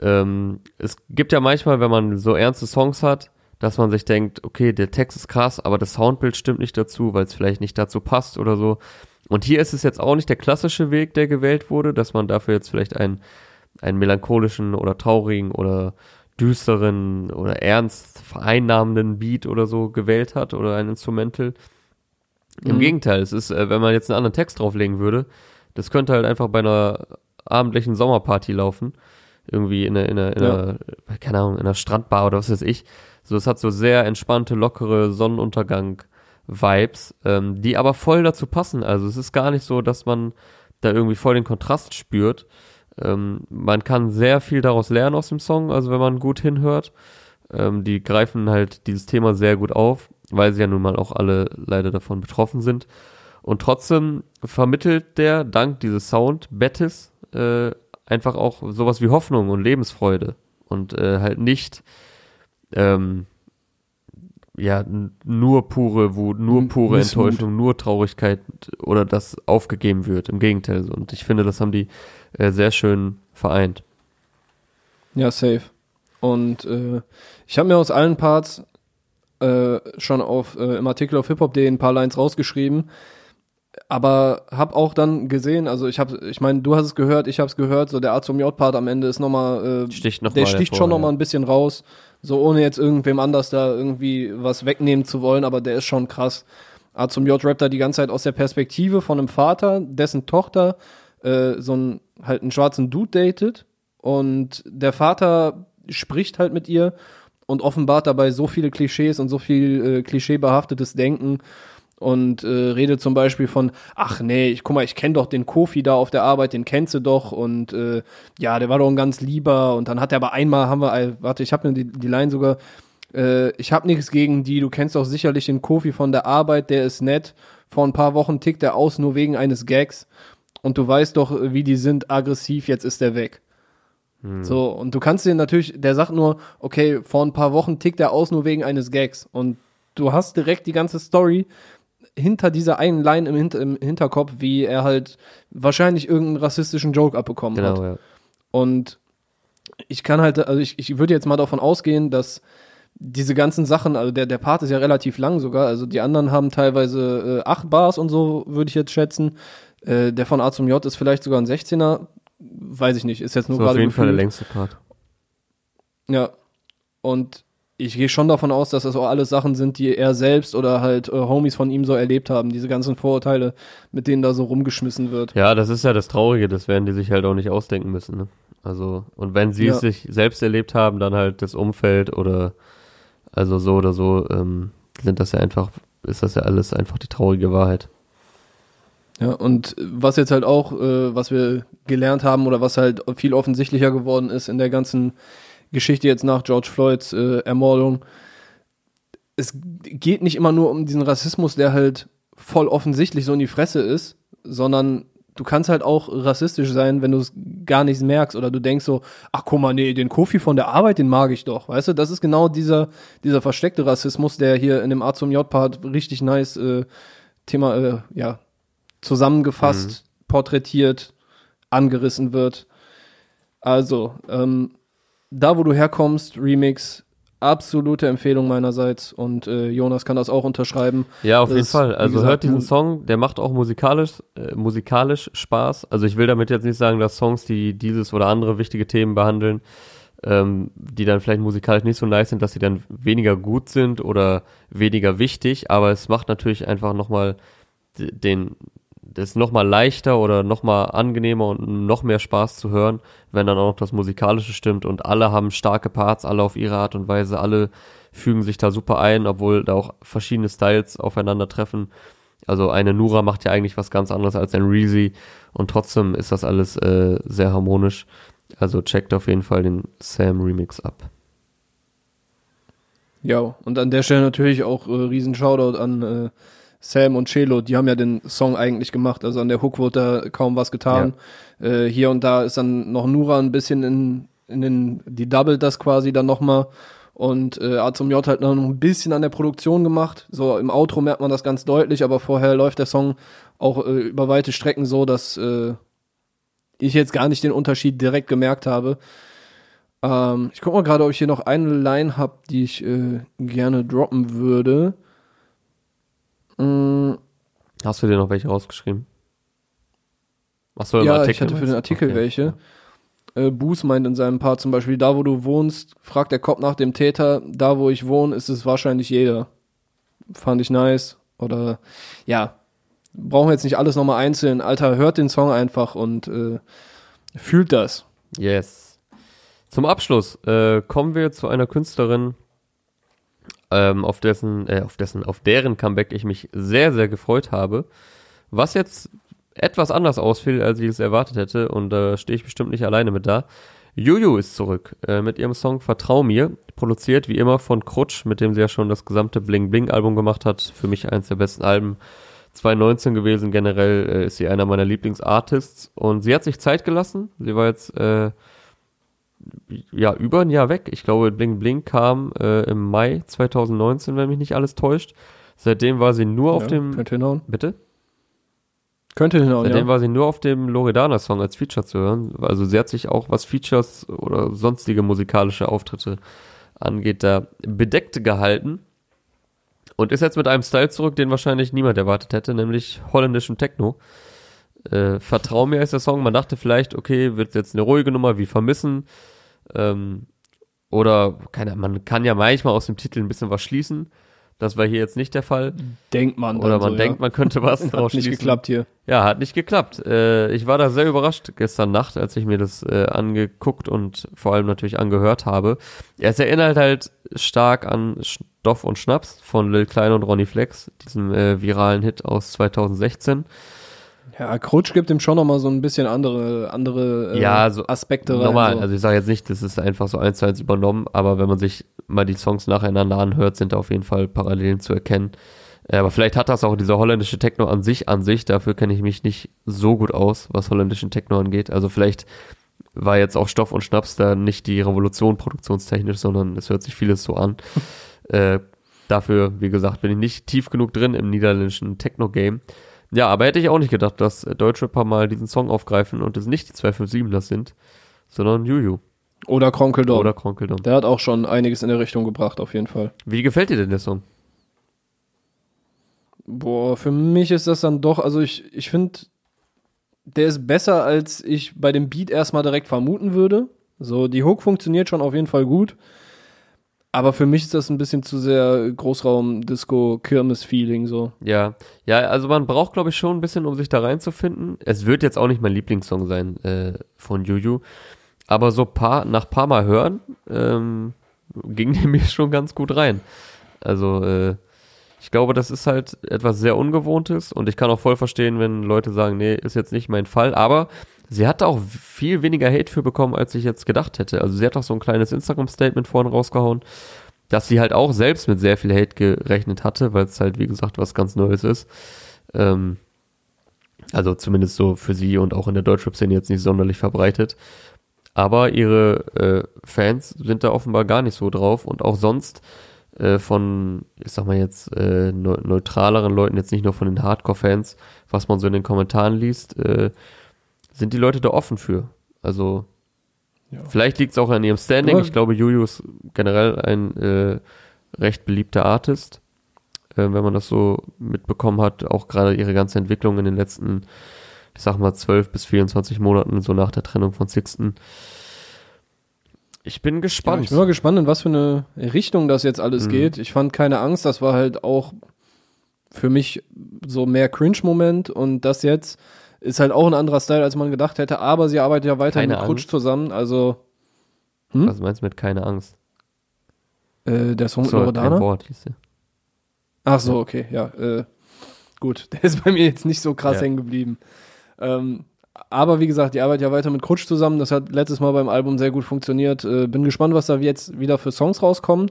ähm, es gibt ja manchmal, wenn man so ernste Songs hat, dass man sich denkt, okay, der Text ist krass, aber das Soundbild stimmt nicht dazu, weil es vielleicht nicht dazu passt oder so. Und hier ist es jetzt auch nicht der klassische Weg, der gewählt wurde, dass man dafür jetzt vielleicht einen, einen melancholischen oder traurigen oder düsteren oder ernst vereinnahmenden Beat oder so gewählt hat oder ein Instrumental. Im mhm. Gegenteil, es ist, äh, wenn man jetzt einen anderen Text drauflegen würde, das könnte halt einfach bei einer abendlichen Sommerparty laufen irgendwie in einer, in einer, in einer ja. keine Ahnung, in einer Strandbar oder was weiß ich. So, es hat so sehr entspannte, lockere Sonnenuntergang Vibes, ähm, die aber voll dazu passen. Also es ist gar nicht so, dass man da irgendwie voll den Kontrast spürt. Ähm, man kann sehr viel daraus lernen aus dem Song, also wenn man gut hinhört. Ähm, die greifen halt dieses Thema sehr gut auf, weil sie ja nun mal auch alle leider davon betroffen sind. Und trotzdem vermittelt der dank dieses Sound Bettis äh, einfach auch sowas wie Hoffnung und Lebensfreude und äh, halt nicht ähm, ja nur pure Wut, nur pure Missmut. Enttäuschung, nur Traurigkeit oder das aufgegeben wird. Im Gegenteil. Und ich finde, das haben die äh, sehr schön vereint. Ja, safe. Und äh, ich habe mir aus allen Parts äh, schon auf äh, im Artikel auf hiphop.de ein paar Lines rausgeschrieben, aber habe auch dann gesehen, also ich habe, ich meine, du hast es gehört, ich habe es gehört, so der A zum J-Part am Ende ist nochmal, äh, Sticht noch der mal sticht hervor, schon ja. nochmal ein bisschen raus, so ohne jetzt irgendwem anders da irgendwie was wegnehmen zu wollen, aber der ist schon krass. A zum J rappt da die ganze Zeit aus der Perspektive von einem Vater, dessen Tochter äh, so einen halt einen schwarzen Dude datet und der Vater spricht halt mit ihr und offenbart dabei so viele Klischees und so viel äh, klischeebehaftetes Denken und äh, redet zum Beispiel von, ach nee, ich guck mal, ich kenne doch den Kofi da auf der Arbeit, den kennst du doch und äh, ja, der war doch ein ganz lieber und dann hat er aber einmal, haben wir, äh, warte, ich habe mir die, die Line sogar, äh, ich habe nichts gegen die, du kennst doch sicherlich den Kofi von der Arbeit, der ist nett, vor ein paar Wochen tickt er aus, nur wegen eines Gags und du weißt doch, wie die sind, aggressiv, jetzt ist er weg. So, und du kannst dir natürlich, der sagt nur, okay, vor ein paar Wochen tickt er aus nur wegen eines Gags. Und du hast direkt die ganze Story hinter dieser einen Line im, Hinter im Hinterkopf, wie er halt wahrscheinlich irgendeinen rassistischen Joke abbekommen hat. Genau, ja. Und ich kann halt, also ich, ich würde jetzt mal davon ausgehen, dass diese ganzen Sachen, also der, der Part ist ja relativ lang sogar, also die anderen haben teilweise äh, acht Bars und so, würde ich jetzt schätzen. Äh, der von A zum J ist vielleicht sogar ein 16er, weiß ich nicht, ist jetzt nur So auf gerade jeden Fall der gefühlt. längste Part. Ja. Und ich gehe schon davon aus, dass das auch alles Sachen sind, die er selbst oder halt äh, Homies von ihm so erlebt haben. Diese ganzen Vorurteile, mit denen da so rumgeschmissen wird. Ja, das ist ja das Traurige, das werden die sich halt auch nicht ausdenken müssen. Ne? Also, und wenn sie es Ja. sich selbst erlebt haben, dann halt das Umfeld oder also so oder so, ähm, sind das ja einfach, ist das ja alles einfach die traurige Wahrheit. Ja, und was jetzt halt auch, äh, was wir gelernt haben oder was halt viel offensichtlicher geworden ist in der ganzen Geschichte jetzt nach George Floyds äh, Ermordung, es geht nicht immer nur um diesen Rassismus, der halt voll offensichtlich so in die Fresse ist, sondern du kannst halt auch rassistisch sein, wenn du es gar nicht merkst oder du denkst so, ach guck mal, nee, den Kofi von der Arbeit, den mag ich doch, weißt du, das ist genau dieser, dieser versteckte Rassismus, der hier in dem A zum J-Part richtig nice äh, Thema, äh, ja, zusammengefasst, porträtiert, angerissen wird. Also, ähm, da wo du herkommst, Remix, absolute Empfehlung meinerseits und äh, Jonas kann das auch unterschreiben. Ja, auf Das jeden ist, Fall. Also gesagt, hört diesen Song, der macht auch musikalisch, äh, musikalisch Spaß. Also ich will damit jetzt nicht sagen, dass Songs, die dieses oder andere wichtige Themen behandeln, ähm, die dann vielleicht musikalisch nicht so nice sind, dass sie dann weniger gut sind oder weniger wichtig, aber es macht natürlich einfach nochmal den, das nochmal leichter oder nochmal angenehmer und noch mehr Spaß zu hören, wenn dann auch noch das Musikalische stimmt und alle haben starke Parts, alle auf ihre Art und Weise, alle fügen sich da super ein, obwohl da auch verschiedene Styles aufeinandertreffen. Also eine Nura macht ja eigentlich was ganz anderes als ein Reezy und trotzdem ist das alles äh, sehr harmonisch. Also checkt auf jeden Fall den Sam Remix ab. Ja, und an der Stelle natürlich auch äh, riesen Shoutout an äh, Sam und Chelo, die haben ja den Song eigentlich gemacht, also an der Hook wurde da kaum was getan. Äh, hier und da ist dann noch Nura ein bisschen in, in den, die doubled das quasi dann nochmal und äh, A zum J halt noch ein bisschen an der Produktion gemacht. So im Outro merkt man das ganz deutlich, aber vorher läuft der Song auch äh, über weite Strecken so, dass äh, ich jetzt gar nicht den Unterschied direkt gemerkt habe. Ähm, ich guck mal gerade, ob ich hier noch eine Line habe, die ich äh, gerne droppen würde. Mm, Hast du dir noch welche rausgeschrieben? Achso, ja, Artikel ich hatte für den? Artikel Okay. welche. Äh, Boos meint in seinem Part zum Beispiel, da wo du wohnst, fragt der Cop nach dem Täter, da wo ich wohne, ist es wahrscheinlich jeder. Fand ich nice. Oder ja, brauchen wir jetzt nicht alles nochmal einzeln. Alter, hört den Song einfach und äh, fühlt das. Yes. Zum Abschluss äh, kommen wir zu einer Künstlerin ähm, auf dessen, äh, auf dessen, auf deren Comeback ich mich sehr, sehr gefreut habe. Was jetzt etwas anders ausfiel, als ich es erwartet hätte, und da äh, stehe ich bestimmt nicht alleine mit da. Juju ist zurück äh, mit ihrem Song Vertrau mir, produziert wie immer von Krutsch, mit dem sie ja schon das gesamte Bling Bling Album gemacht hat. Für mich eins der besten Alben 2019 gewesen. Generell äh, ist sie einer meiner Lieblingsartists und sie hat sich Zeit gelassen. Sie war jetzt äh, ja über ein Jahr weg. Ich glaube, Bling Bling kam äh, im Mai 2019, wenn mich nicht alles täuscht. Seitdem war sie nur auf dem. Könnte hinhauen. Bitte? Könnte hinhauen, Seitdem ja. war sie nur auf dem Loredana-Song als Feature zu hören. Also sie hat sich auch, was Features oder sonstige musikalische Auftritte angeht, da bedeckt gehalten. Und ist jetzt mit einem Style zurück, den wahrscheinlich niemand erwartet hätte, nämlich holländischen Techno. Äh, Vertrau mir ist der Song. Man dachte vielleicht, okay, wird jetzt eine ruhige Nummer wie Vermissen. Ähm, oder keine, man kann ja manchmal aus dem Titel ein bisschen was schließen. Das war hier jetzt nicht der Fall. Denkt man. Oder man so, denkt, ja. man könnte was Hat draus nicht schließen. geklappt hier. Ja, hat nicht geklappt. Äh, ich war da sehr überrascht gestern Nacht, als ich mir das äh, angeguckt und vor allem natürlich angehört habe. Es erinnert halt stark an Stoff und Schnaps von Lil Klein und Ronny Flex, diesem äh, viralen Hit aus 2016. Ja, Krutsch gibt ihm schon nochmal so ein bisschen andere, andere äh, Ja, so Aspekte rein. Normal, so. also ich sage jetzt nicht, das ist einfach so eins zu eins übernommen, aber wenn man sich mal die Songs nacheinander anhört, sind da auf jeden Fall Parallelen zu erkennen. Äh, Aber vielleicht hat das auch dieser holländische Techno an sich an sich, dafür kenne ich mich nicht so gut aus, was holländischen Techno angeht. Also vielleicht war jetzt auch Stoff und Schnaps da nicht die Revolution produktionstechnisch, sondern es hört sich vieles so an. äh, dafür, wie gesagt, bin ich nicht tief genug drin im niederländischen Techno-Game. Ja, aber hätte ich auch nicht gedacht, dass äh, Deutschrapper mal diesen Song aufgreifen und es nicht die 257ers sind, sondern Juju Oder Kronkeldom. oder Kronkeldom. Der hat auch schon einiges in der Richtung gebracht, auf jeden Fall. Wie gefällt dir denn der Song? Boah, für mich ist das dann doch, also ich, ich finde, der ist besser, als ich bei dem Beat erstmal direkt vermuten würde. So, die Hook funktioniert schon auf jeden Fall gut. Aber für mich ist das ein bisschen zu sehr Großraum-Disco-Kirmes-Feeling so. Ja, ja, also man braucht, glaube ich, schon ein bisschen, um sich da reinzufinden. Es wird jetzt auch nicht mein Lieblingssong sein äh, von Juju, aber so paar, nach paar Mal hören ähm, ging der mir schon ganz gut rein. Also äh, ich glaube, das ist halt etwas sehr Ungewohntes und ich kann auch voll verstehen, wenn Leute sagen, nee, ist jetzt nicht mein Fall, aber sie hat auch viel weniger Hate für bekommen, als ich jetzt gedacht hätte. Also sie hat auch so ein kleines Instagram-Statement vorhin rausgehauen, dass sie halt auch selbst mit sehr viel Hate gerechnet hatte, weil es halt, wie gesagt, was ganz Neues ist. Ähm, also zumindest so für sie und auch in der Deutschrap-Szene jetzt nicht sonderlich verbreitet. Aber ihre äh, Fans sind da offenbar gar nicht so drauf und auch sonst äh, von, ich sag mal jetzt, äh, neu- neutraleren Leuten, jetzt nicht nur von den Hardcore-Fans, was man so in den Kommentaren liest, äh, sind die Leute da offen für. Also Ja. vielleicht liegt es auch an ihrem Standing. Ja. Ich glaube, Juju ist generell ein äh, recht beliebter Artist, äh, wenn man das so mitbekommen hat. Auch gerade ihre ganze Entwicklung in den letzten, ich sag mal, 12 bis 24 Monaten, so nach der Trennung von Sixten. Ich bin Ja, gespannt. ich bin mal gespannt, in was für eine Richtung das jetzt alles Mhm. geht. Ich fand keine Angst, das war halt auch für mich so mehr Cringe-Moment und das jetzt ist halt auch ein anderer Style, als man gedacht hätte, aber sie arbeitet ja weiter Keine mit Krutsch Angst? zusammen, also hm? Was meinst du mit keine Angst? äh, der Song So, Loredana. Wort hieß der. Ach so, okay, ja, äh, gut, der ist bei mir jetzt nicht so krass Ja. hängen geblieben. Ähm, aber wie gesagt, die arbeitet ja weiter mit Krutsch zusammen. Das hat letztes Mal beim Album sehr gut funktioniert. Äh, bin gespannt, was da jetzt wieder für Songs rauskommen.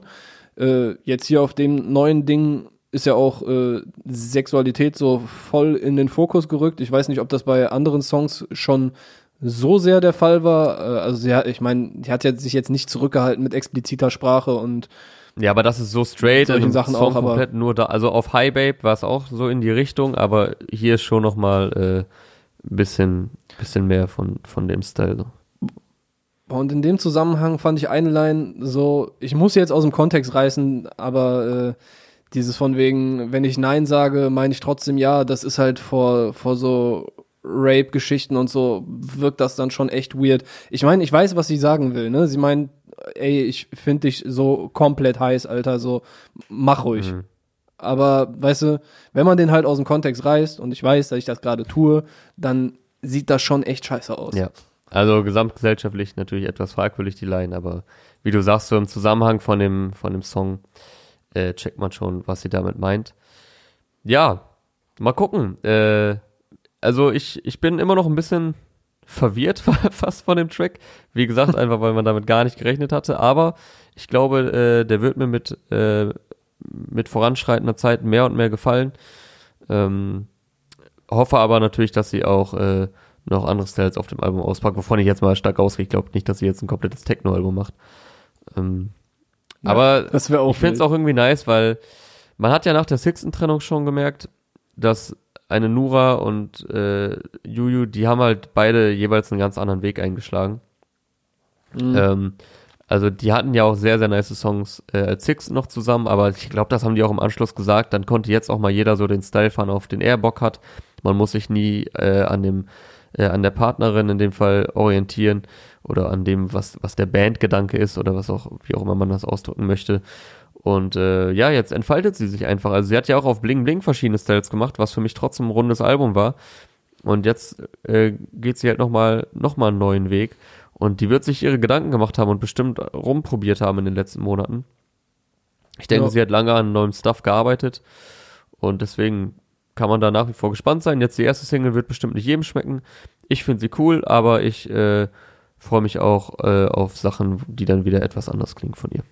Äh, jetzt hier auf dem neuen Ding ist ja auch äh, Sexualität so voll in den Fokus gerückt. Ich weiß nicht, ob das bei anderen Songs schon so sehr der Fall war. Äh, also sie hat, ich meine, die hat ja sich jetzt nicht zurückgehalten mit expliziter Sprache und Ja, aber das ist so straight Solchen Sachen Song auch, aber- komplett nur da. Also auf High Babe war es auch so in die Richtung, aber hier ist schon noch mal äh, ein bisschen, bisschen mehr von, von dem Style. So. Und in dem Zusammenhang fand ich eine Line so, ich muss sie jetzt aus dem Kontext reißen, aber äh, dieses von wegen, wenn ich Nein sage, meine ich trotzdem Ja, das ist halt vor, vor so Rape-Geschichten und so, wirkt das dann schon echt weird. Ich meine, ich weiß, was sie sagen will, ne? Sie meint, ey, ich finde dich so komplett heiß, Alter, so, mach ruhig. Mhm. Aber, weißt du, wenn man den halt aus dem Kontext reißt und ich weiß, dass ich das gerade tue, dann sieht das schon echt scheiße aus. Ja. Also gesamtgesellschaftlich natürlich etwas fragwürdig die Line, aber wie du sagst, so im Zusammenhang von dem, von dem Song äh, checkt man schon, was sie damit meint. Ja, mal gucken. Äh, also ich, ich bin immer noch ein bisschen verwirrt fast von dem Track. Wie gesagt, einfach weil man damit gar nicht gerechnet hatte. Aber ich glaube, äh, der wird mir mit, äh, mit voranschreitender Zeit mehr und mehr gefallen. Ähm, hoffe aber natürlich, dass sie auch äh, noch andere Styles auf dem Album auspackt, wovon ich jetzt mal stark ausgehe. Ich glaube nicht, dass sie jetzt ein komplettes Techno-Album macht. Ähm, ja, aber das auch ich finde es auch irgendwie nice, weil man hat ja nach der Sixten-Trennung schon gemerkt, dass eine Nura und äh, Juju, die haben halt beide jeweils einen ganz anderen Weg eingeschlagen. Mhm. Ähm, also die hatten ja auch sehr, sehr nice Songs äh, als Six noch zusammen, aber ich glaube, das haben die auch im Anschluss gesagt. Dann konnte jetzt auch mal jeder so den Style fahren, auf den er Bock hat. Man muss sich nie äh, an dem äh, an der Partnerin in dem Fall orientieren oder an dem, was, was der Bandgedanke ist oder was auch, wie auch immer man das ausdrücken möchte. Und äh, ja, jetzt entfaltet sie sich einfach. Also sie hat ja auch auf Bling Bling verschiedene Styles gemacht, was für mich trotzdem ein rundes Album war. Und jetzt äh, geht sie halt nochmal noch mal einen neuen Weg. Und die wird sich ihre Gedanken gemacht haben und bestimmt rumprobiert haben in den letzten Monaten. Ich denke, ja. sie hat lange an neuem Stuff gearbeitet. Und deswegen kann man da nach wie vor gespannt sein. Jetzt die erste Single wird bestimmt nicht jedem schmecken. Ich finde sie cool, aber ich äh, freue mich auch äh, auf Sachen, die dann wieder etwas anders klingen von ihr.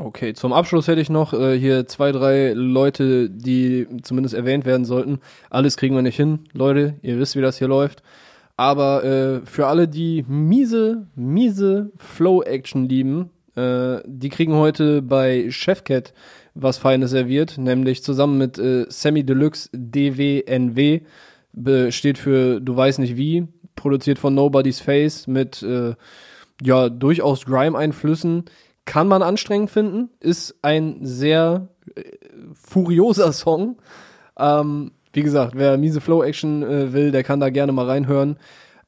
Okay, zum Abschluss hätte ich noch äh, hier zwei, drei Leute, die zumindest erwähnt werden sollten. Alles kriegen wir nicht hin, Leute. Ihr wisst, wie das hier läuft. Aber äh, für alle, die miese, miese Flow-Action lieben, äh, die kriegen heute bei Chefcat was Feines serviert, nämlich zusammen mit äh, Sammy Deluxe DWNW, steht für Du weißt nicht wie, produziert von Nobody's Face mit äh, ja durchaus Grime-Einflüssen kann man anstrengend finden, ist ein sehr äh, furioser Song. Ähm, wie gesagt, wer miese Flow-Action äh, will, der kann da gerne mal reinhören.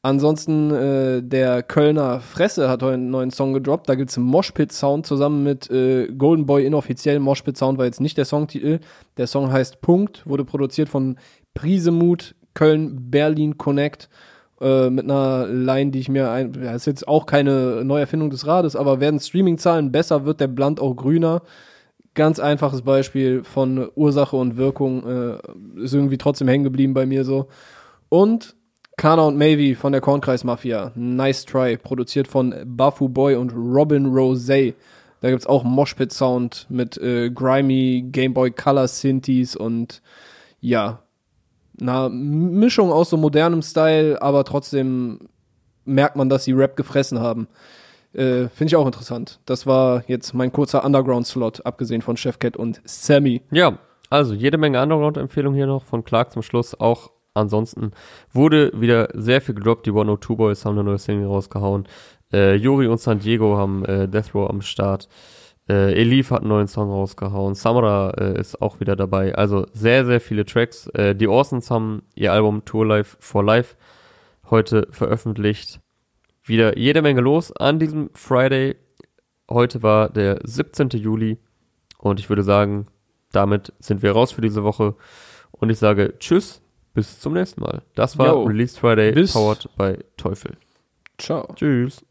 Ansonsten, äh, der Kölner Fresse hat heute einen neuen Song gedroppt. Da gibt's Moshpit-Sound zusammen mit äh, Golden Boy inoffiziell. Moshpit-Sound war jetzt nicht der Songtitel. Der Song heißt Punkt, wurde produziert von Prisemut, Köln, Berlin Connect äh, mit einer Line, die ich mir ein, ja, ist jetzt auch keine Neuerfindung des Rades, aber werden Streaming-Zahlen besser, wird der Blunt auch grüner. Ganz einfaches Beispiel von Ursache und Wirkung äh, ist irgendwie trotzdem hängen geblieben bei mir so. Und Kana und Mavy von der Kornkreis Mafia, Nice Try, produziert von Bafu Boy und Robin Rose. Da gibt's auch Moshpit Sound mit äh, grimy Game Boy Color Synthes und ja, einer Mischung aus so modernem Style, aber trotzdem merkt man, dass sie Rap gefressen haben. Äh, Finde ich auch interessant. Das war jetzt mein kurzer Underground-Slot, abgesehen von Chefcat und Sammy. Ja, also jede Menge Underground-Empfehlungen hier noch von Clark zum Schluss. Auch ansonsten wurde wieder sehr viel gedroppt. Die 102 Boys haben eine neue Single rausgehauen. Äh, Yuri und San Diego haben äh, Death Row am Start. Äh, Elif hat einen neuen Song rausgehauen. Samara äh, ist auch wieder dabei. Also sehr, sehr viele Tracks. Äh, die Orsons haben ihr Album Tour Life for Life heute veröffentlicht. Wieder jede Menge los an diesem Friday. Heute war der 17. Juli. Und ich würde sagen, damit sind wir raus für diese Woche. Und ich sage Tschüss, bis zum nächsten Mal. Das war Yo, Release Friday, powered by Teufel. Ciao. Tschüss.